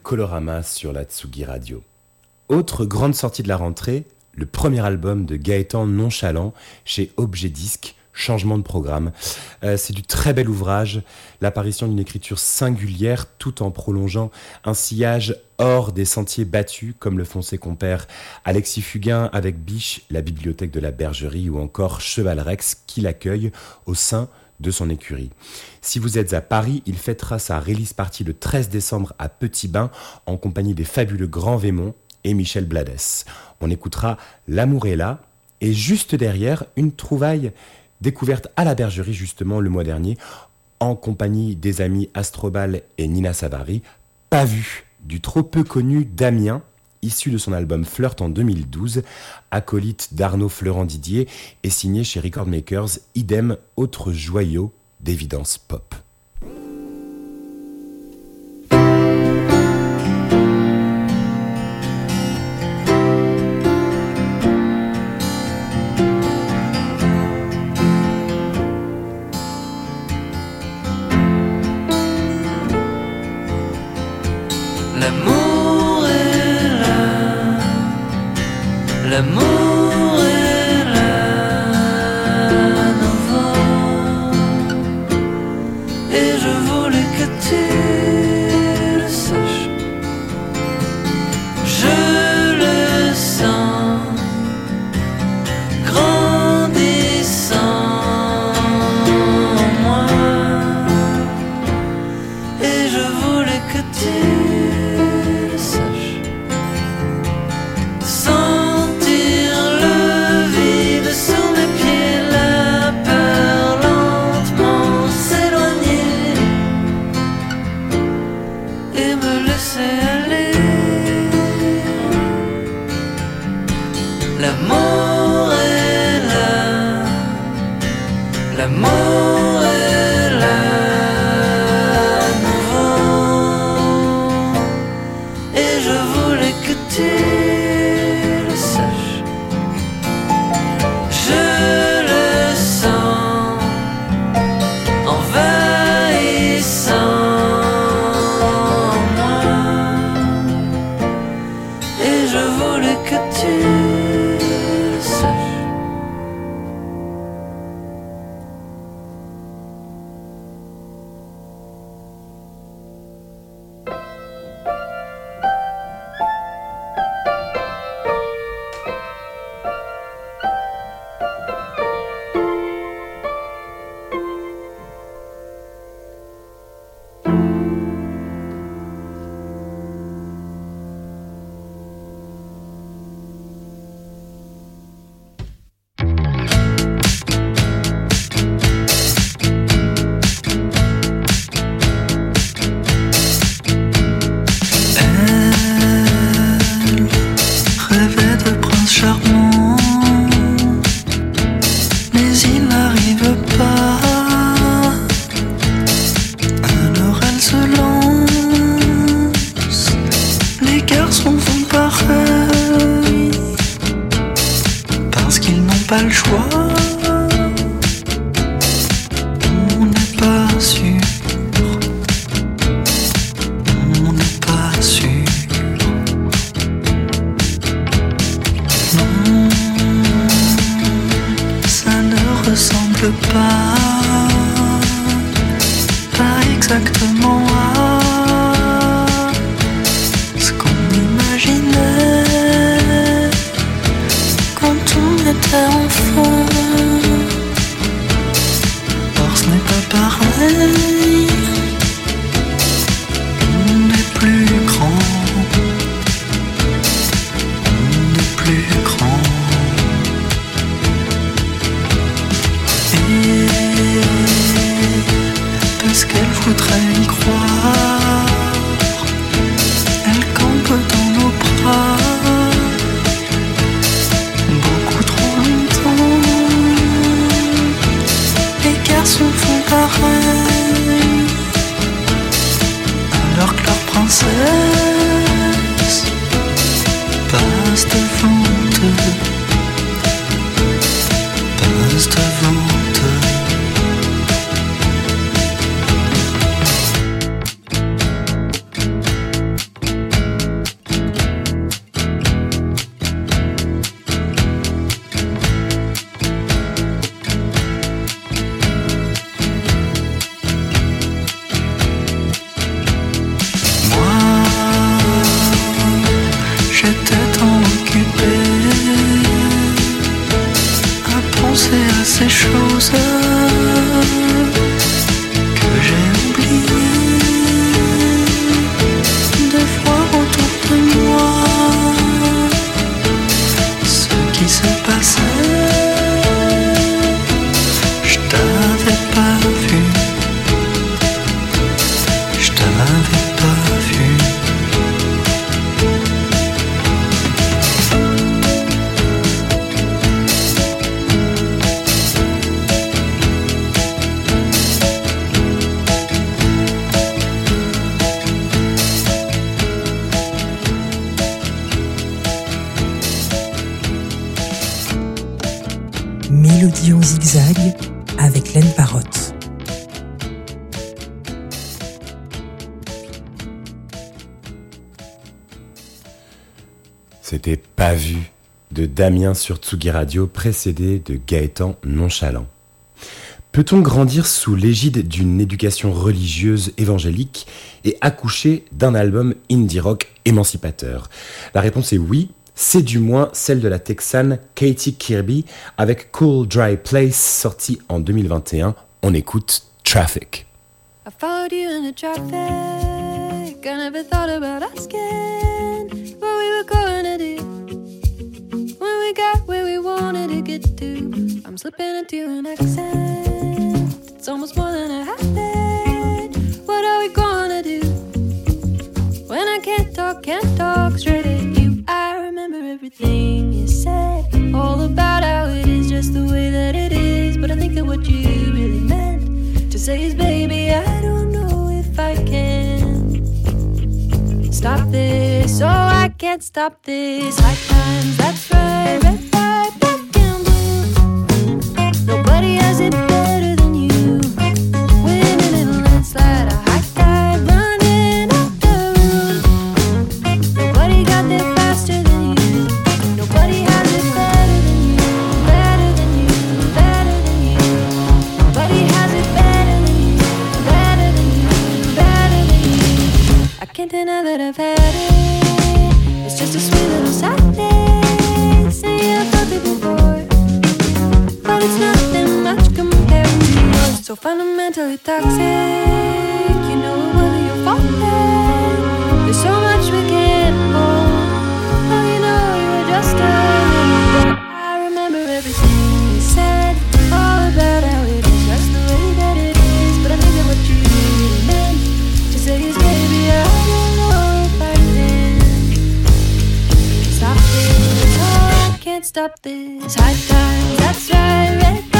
Speaker 2: Colorama sur la Tsugi Radio. Autre grande sortie de la rentrée, le premier album de Gaëtan Nonchalant chez Objet Disque, Changement de programme. Euh, c'est du très bel ouvrage, l'apparition d'une écriture singulière tout en prolongeant un sillage hors des sentiers battus comme le font ses compères Alexis Fugain avec Biche, la bibliothèque de la Bergerie ou encore Cheval Rex qui l'accueille au sein de son écurie. Si vous êtes à Paris, il fêtera sa release party le 13 décembre à Petit Bain en compagnie des fabuleux Grand Vémont et Michel Blades. On écoutera L'amour est là et juste derrière une trouvaille découverte à la bergerie justement le mois dernier en compagnie des amis Astrobal et Nina Savary, pas vu du trop peu connu Damien, issu de son album Flirt en 2012, acolyte d'Arnaud Florent Didier et signé chez Record Makers, idem autre joyau d'évidence pop.
Speaker 7: Pas
Speaker 2: vu de Damien sur Tsugi Radio, précédé de Gaëtan Nonchalant. Peut-on grandir sous l'égide d'une éducation religieuse évangélique et accoucher d'un album indie rock émancipateur? La réponse est oui, c'est du moins celle de la Texane Katie Kirby avec Cool Dry Place sorti en 2021. On écoute Traffic.
Speaker 5: I followed you in the traffic. I never thought about asking get to. I'm slipping into an accent. It's almost more than a habit. What are we gonna do when I can't talk, can't talk straight at you? I remember everything you said, all about how it is just the way that it is. But I think that what you really meant to say is, baby, I don't know if I can stop this. Oh, I can't stop this. High times, that's right. Red, white, black, that I've had it. It's just a sweet little sadness. Say I've felt it before, but it's nothing much compared to yours. So fundamentally toxic. You know it whether you're falling. There's so much we can't hold. Oh, you know you were just a can't stop this. High times, that's right.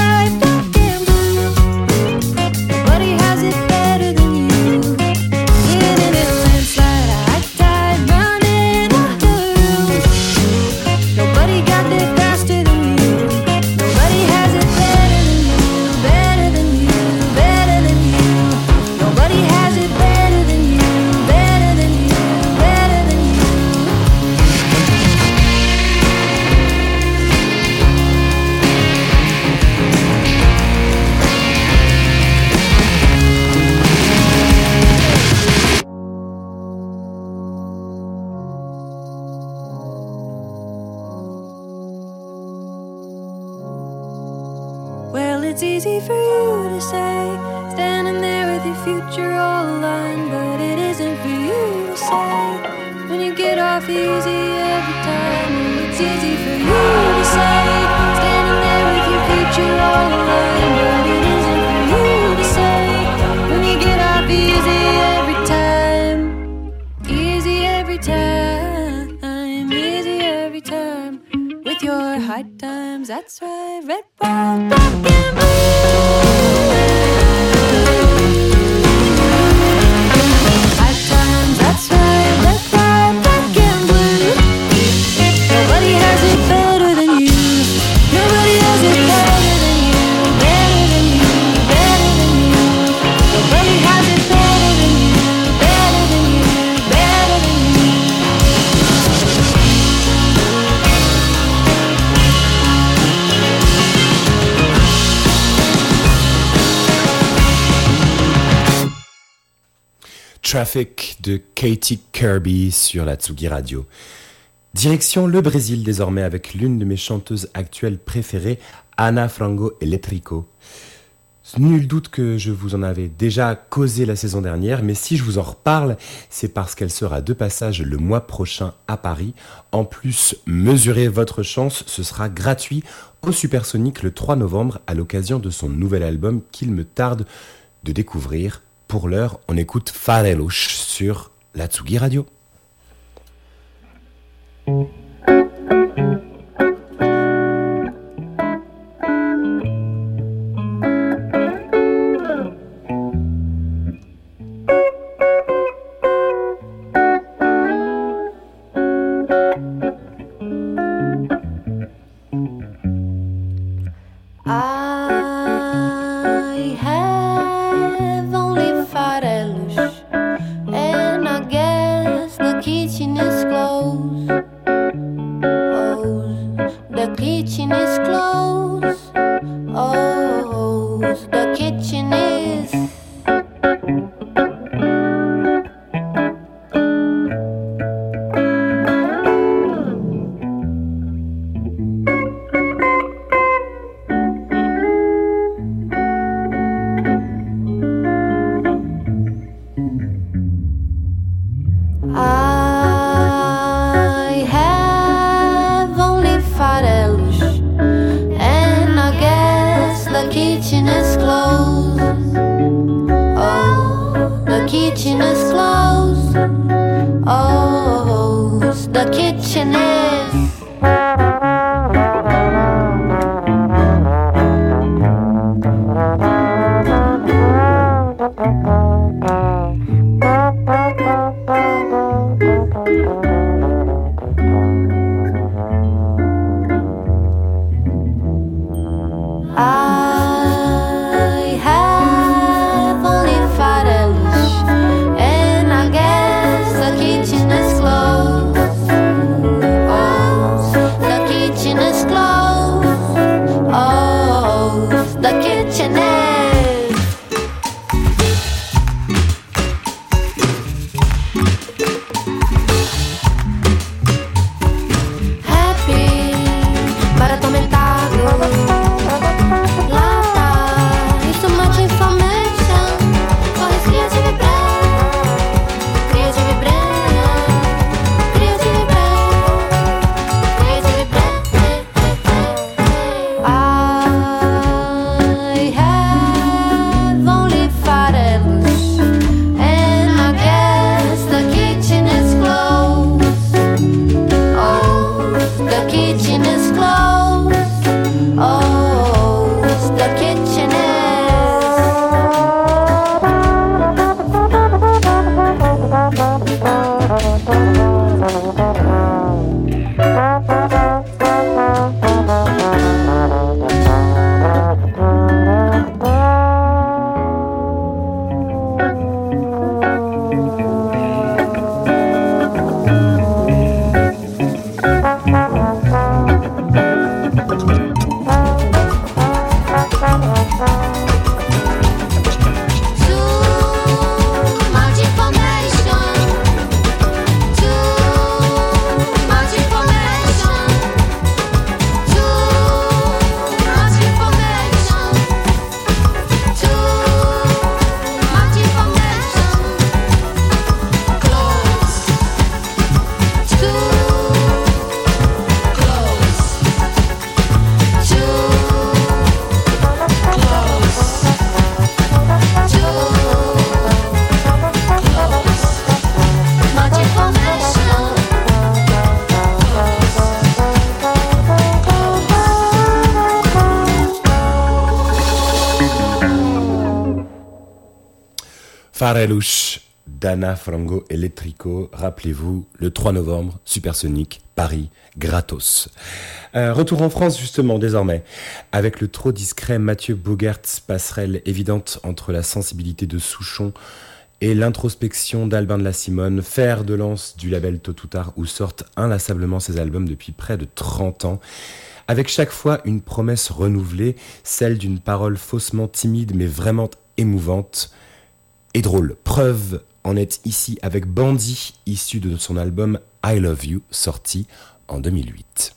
Speaker 2: De Katie Kirby sur la Tsugi Radio. Direction le Brésil désormais avec l'une de mes chanteuses actuelles préférées, Ana Frango Elétrico. Nul doute que je vous en avais déjà causé la saison dernière, mais si je vous en reparle, c'est parce qu'elle sera de passage le mois prochain à Paris. En plus, mesurez votre chance, ce sera gratuit au Supersonic le 3 novembre à l'occasion de son nouvel album qu'il me tarde de découvrir. Pour l'heure, on écoute Farelush sur la Tsugi Radio.
Speaker 8: Looking at
Speaker 2: Farelouche, Dana Frango Electrico, rappelez-vous, le 3 novembre, Supersonic, Paris, gratos. Euh, retour en France justement désormais, avec le trop discret Mathieu Bogart, passerelle évidente entre la sensibilité de Souchon et l'introspection d'Albin de la Simone, fer de lance du label Tôt ou Tard où sortent inlassablement ses albums depuis près de 30 ans. Avec chaque fois une promesse renouvelée, celle d'une parole faussement timide mais vraiment émouvante, et drôle. Preuve en est ici avec Bandy, issu de son album I Love You, sorti en 2008.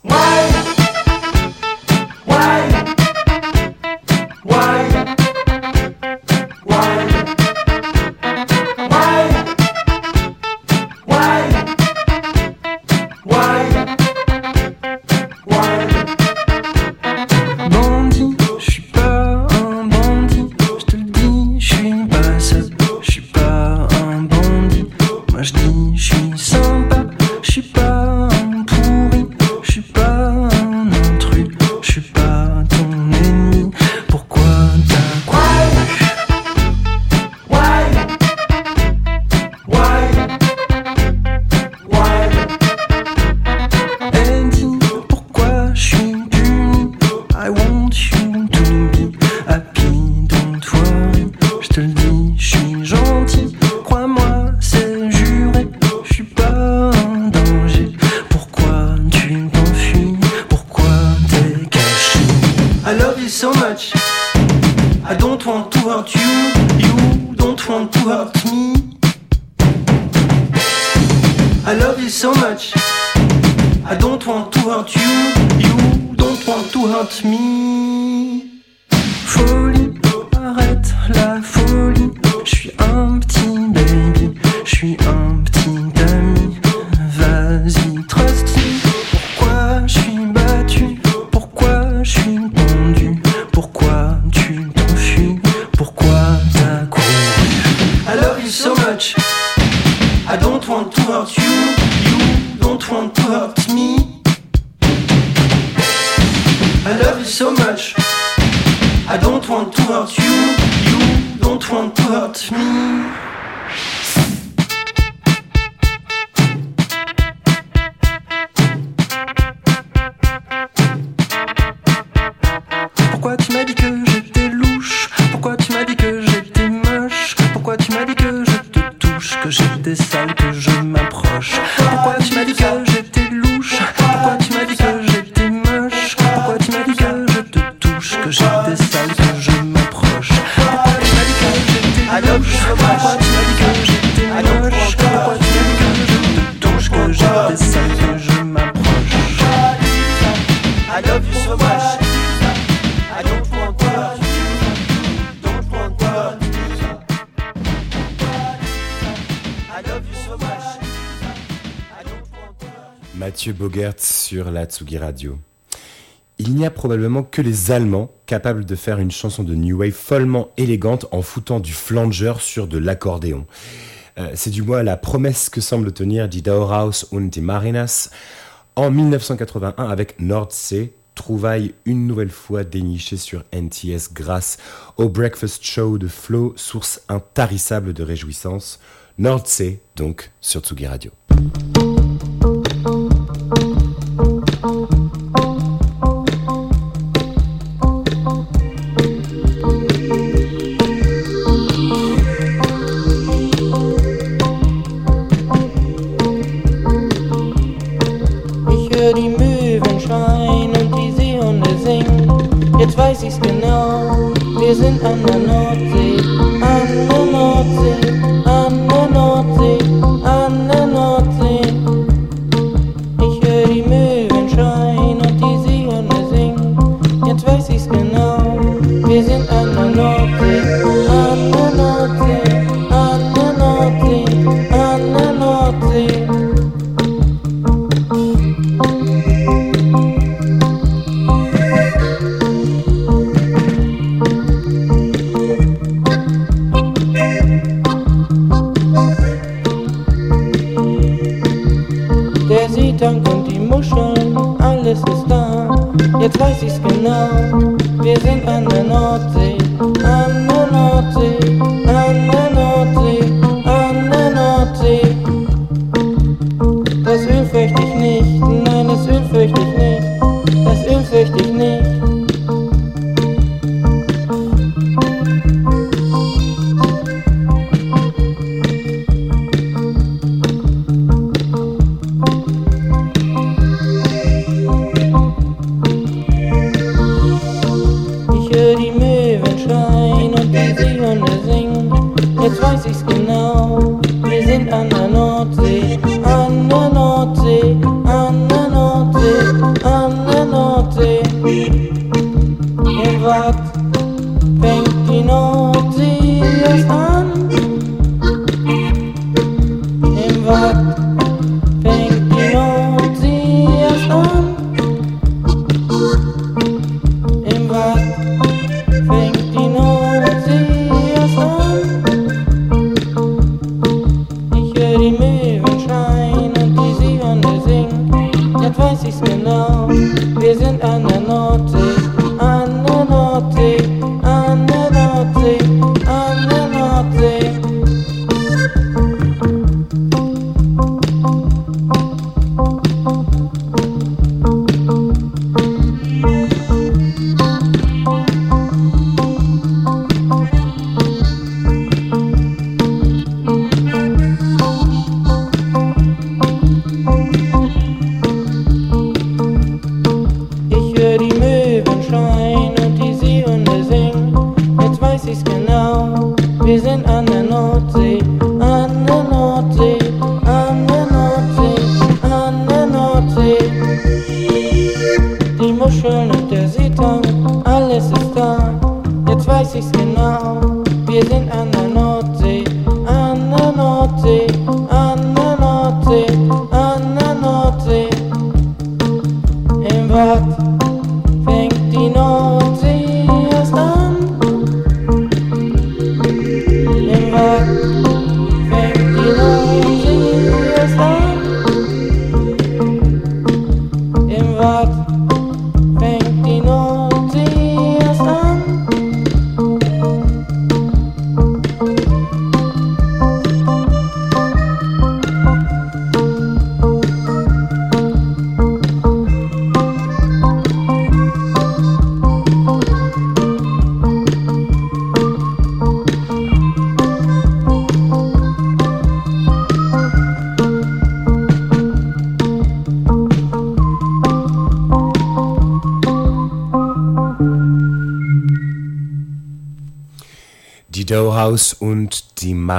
Speaker 9: Mathieu Bogert sur la Tsugi Radio. Il n'y a probablement que les Allemands capables de faire une chanson de New Wave follement élégante en foutant du flanger sur de l'accordéon. Euh, c'est du moins la promesse que semble tenir Die Dauerhaus und die Marinas en 1981 avec Nordsee, trouvaille une nouvelle fois dénichée sur NTS grâce au Breakfast Show de Flo, source intarissable de réjouissance. Nordsee, donc, sur Tsugi Radio.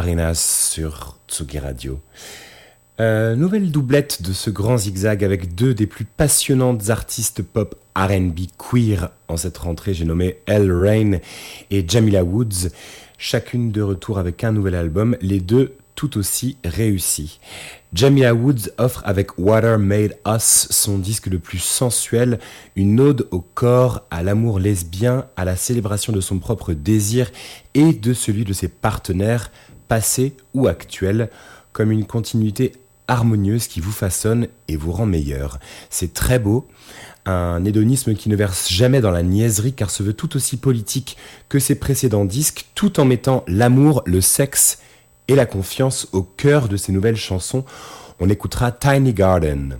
Speaker 10: Die
Speaker 2: Marinas sur Tsugi Radio. Euh, nouvelle doublette de ce grand zigzag avec deux des plus passionnantes artistes pop RB queer en cette rentrée. J'ai nommé Elle Rain et Jamila Woods, chacune de retour avec un nouvel album, les deux tout aussi réussis. Jamila Woods offre avec Water Made Us son disque le plus sensuel, une ode au corps, à l'amour lesbien, à la célébration de son propre désir et de celui de ses partenaires, passés ou actuels, comme une continuité harmonieuse qui vous façonne et vous rend meilleur. C'est très beau, un hédonisme qui ne verse jamais dans la niaiserie car se veut tout aussi politique que ses précédents disques, tout en mettant l'amour, le sexe et la confiance au cœur de ses nouvelles chansons. On écoutera Tiny Garden.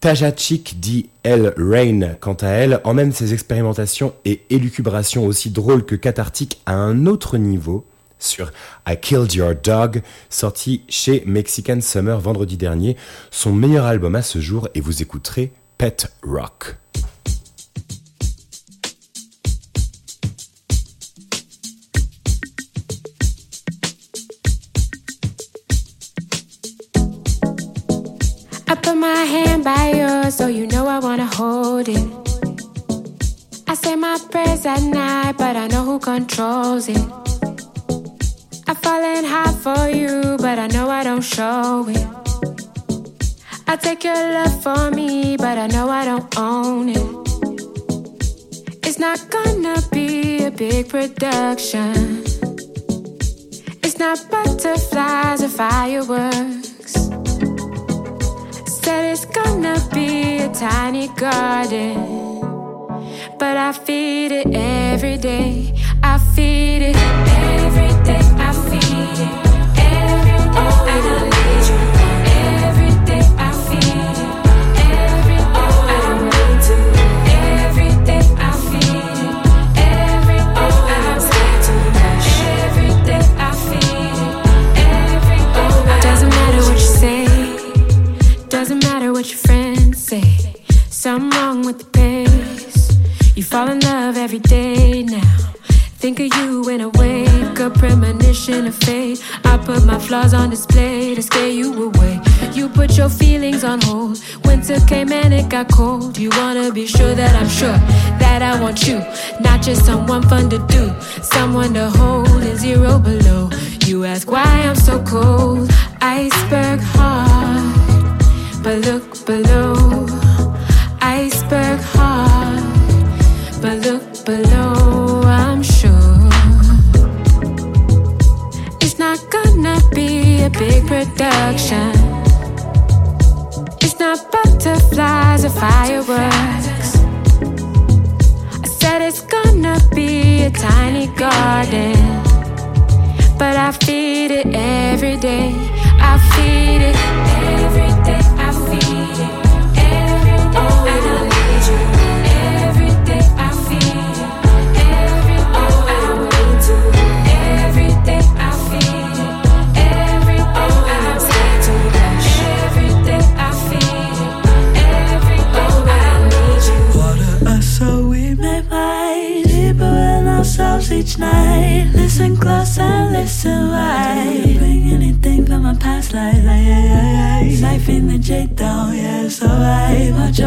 Speaker 2: Tajachik dit Elle Rain, quant à elle, emmène ses expérimentations et élucubrations aussi drôles que cathartiques à un autre niveau sur I Killed Your Dog, sorti chez Mexican Summer vendredi dernier, son meilleur album à ce jour, et vous écouterez Pet Rock.
Speaker 11: I put my hand by yours so you know I wanna hold it. I say my prayers at night, but I know who controls it. Falling hard for you, but I know I don't show it. I take your love for me, but I know I don't own it. It's not gonna be a big production. It's not butterflies or fireworks. Said it's gonna be a tiny garden. But I feed it every day. I feed it fall in love every day now. Think of you when I wake up, premonition of fate. I put my flaws on display to scare you away. You put your feelings on hold. Winter came and it got cold. You wanna be sure that I'm sure that I want you, not just someone fun to do, someone to hold in zero below. You ask why I'm so cold, iceberg heart, but look below, iceberg heart, but look below. I'm sure it's not gonna be a big production. It's not butterflies or fireworks. I said it's gonna be a tiny garden. But I feed it every day. I feed it every day.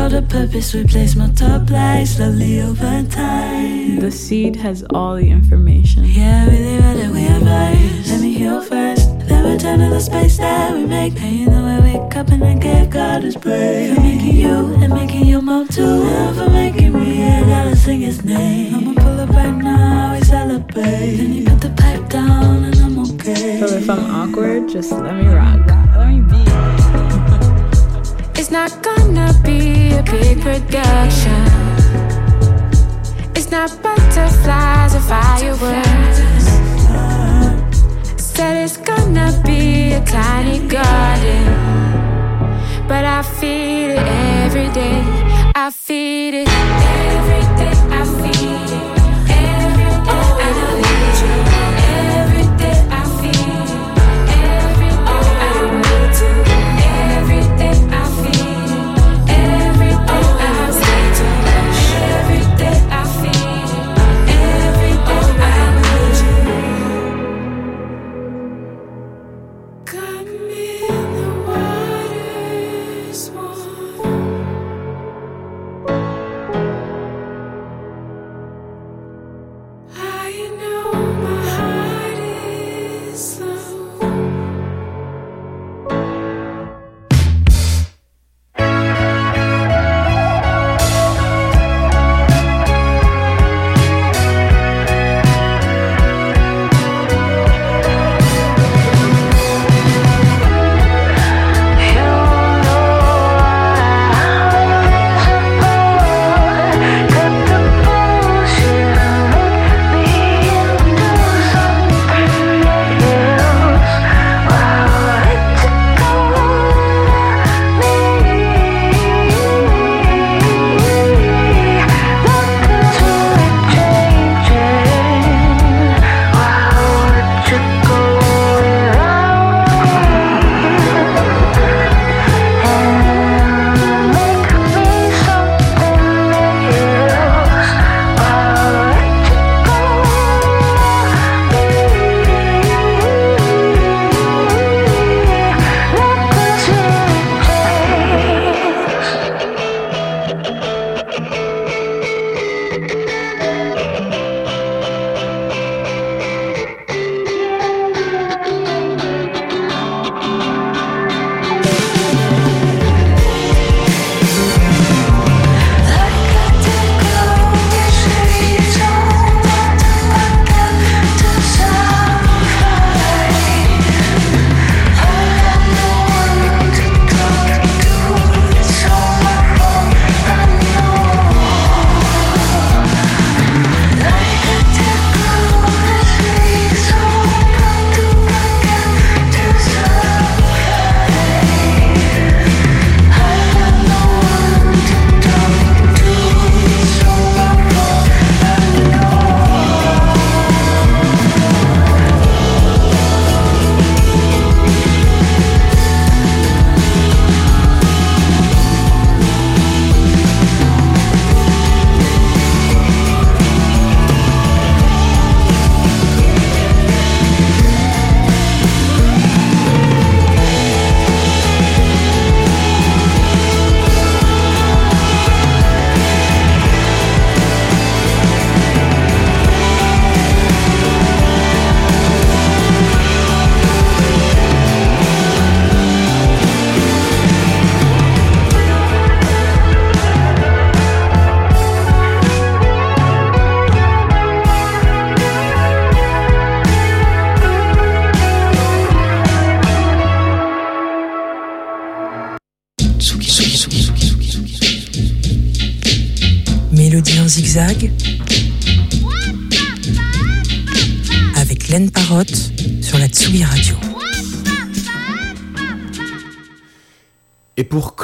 Speaker 12: Alright. Watch all the purpose we place, multiply slowly over time.
Speaker 13: The seed has all the information.
Speaker 12: Yeah, really rather we advise. Let me heal first. Then return to the space that we make. And you know I wake up and I give God his praise. For making you and making your mom too. And for making me, I gotta sing his name. I'ma pull up right now, we celebrate. Then you put the pipe down and I'm okay.
Speaker 13: So if I'm awkward, just let me rock. Let me be.
Speaker 11: It's not gonna be a big production. It's not butterflies or fireworks. Said it's gonna be a tiny garden. But I feed it every day. I feed it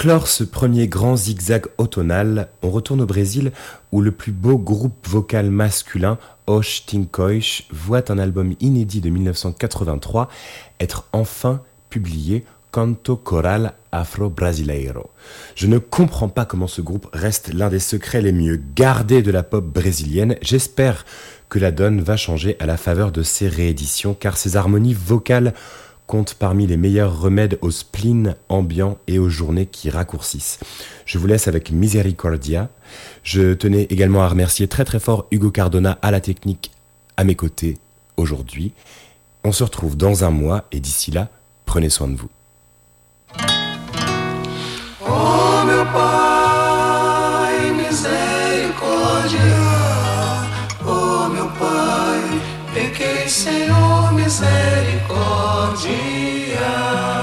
Speaker 2: clore ce premier grand zigzag automnal, on retourne au Brésil où le plus beau groupe vocal masculin, Osh Tinkoish, voit un album inédit de 1983 être enfin publié Canto Choral Afro Brasileiro. Je ne comprends pas comment ce groupe reste l'un des secrets les mieux gardés de la pop brésilienne. J'espère que la donne va changer à la faveur de ces rééditions car ces harmonies vocales comptent parmi les meilleurs remèdes au spleen ambiant et aux journées qui raccourcissent. Je vous laisse avec Misericordia. Je tenais également à remercier très très fort Hugo Cardona à la technique à mes côtés aujourd'hui. On se retrouve dans un mois et d'ici là, prenez soin de vous.
Speaker 7: Oh misericórdia.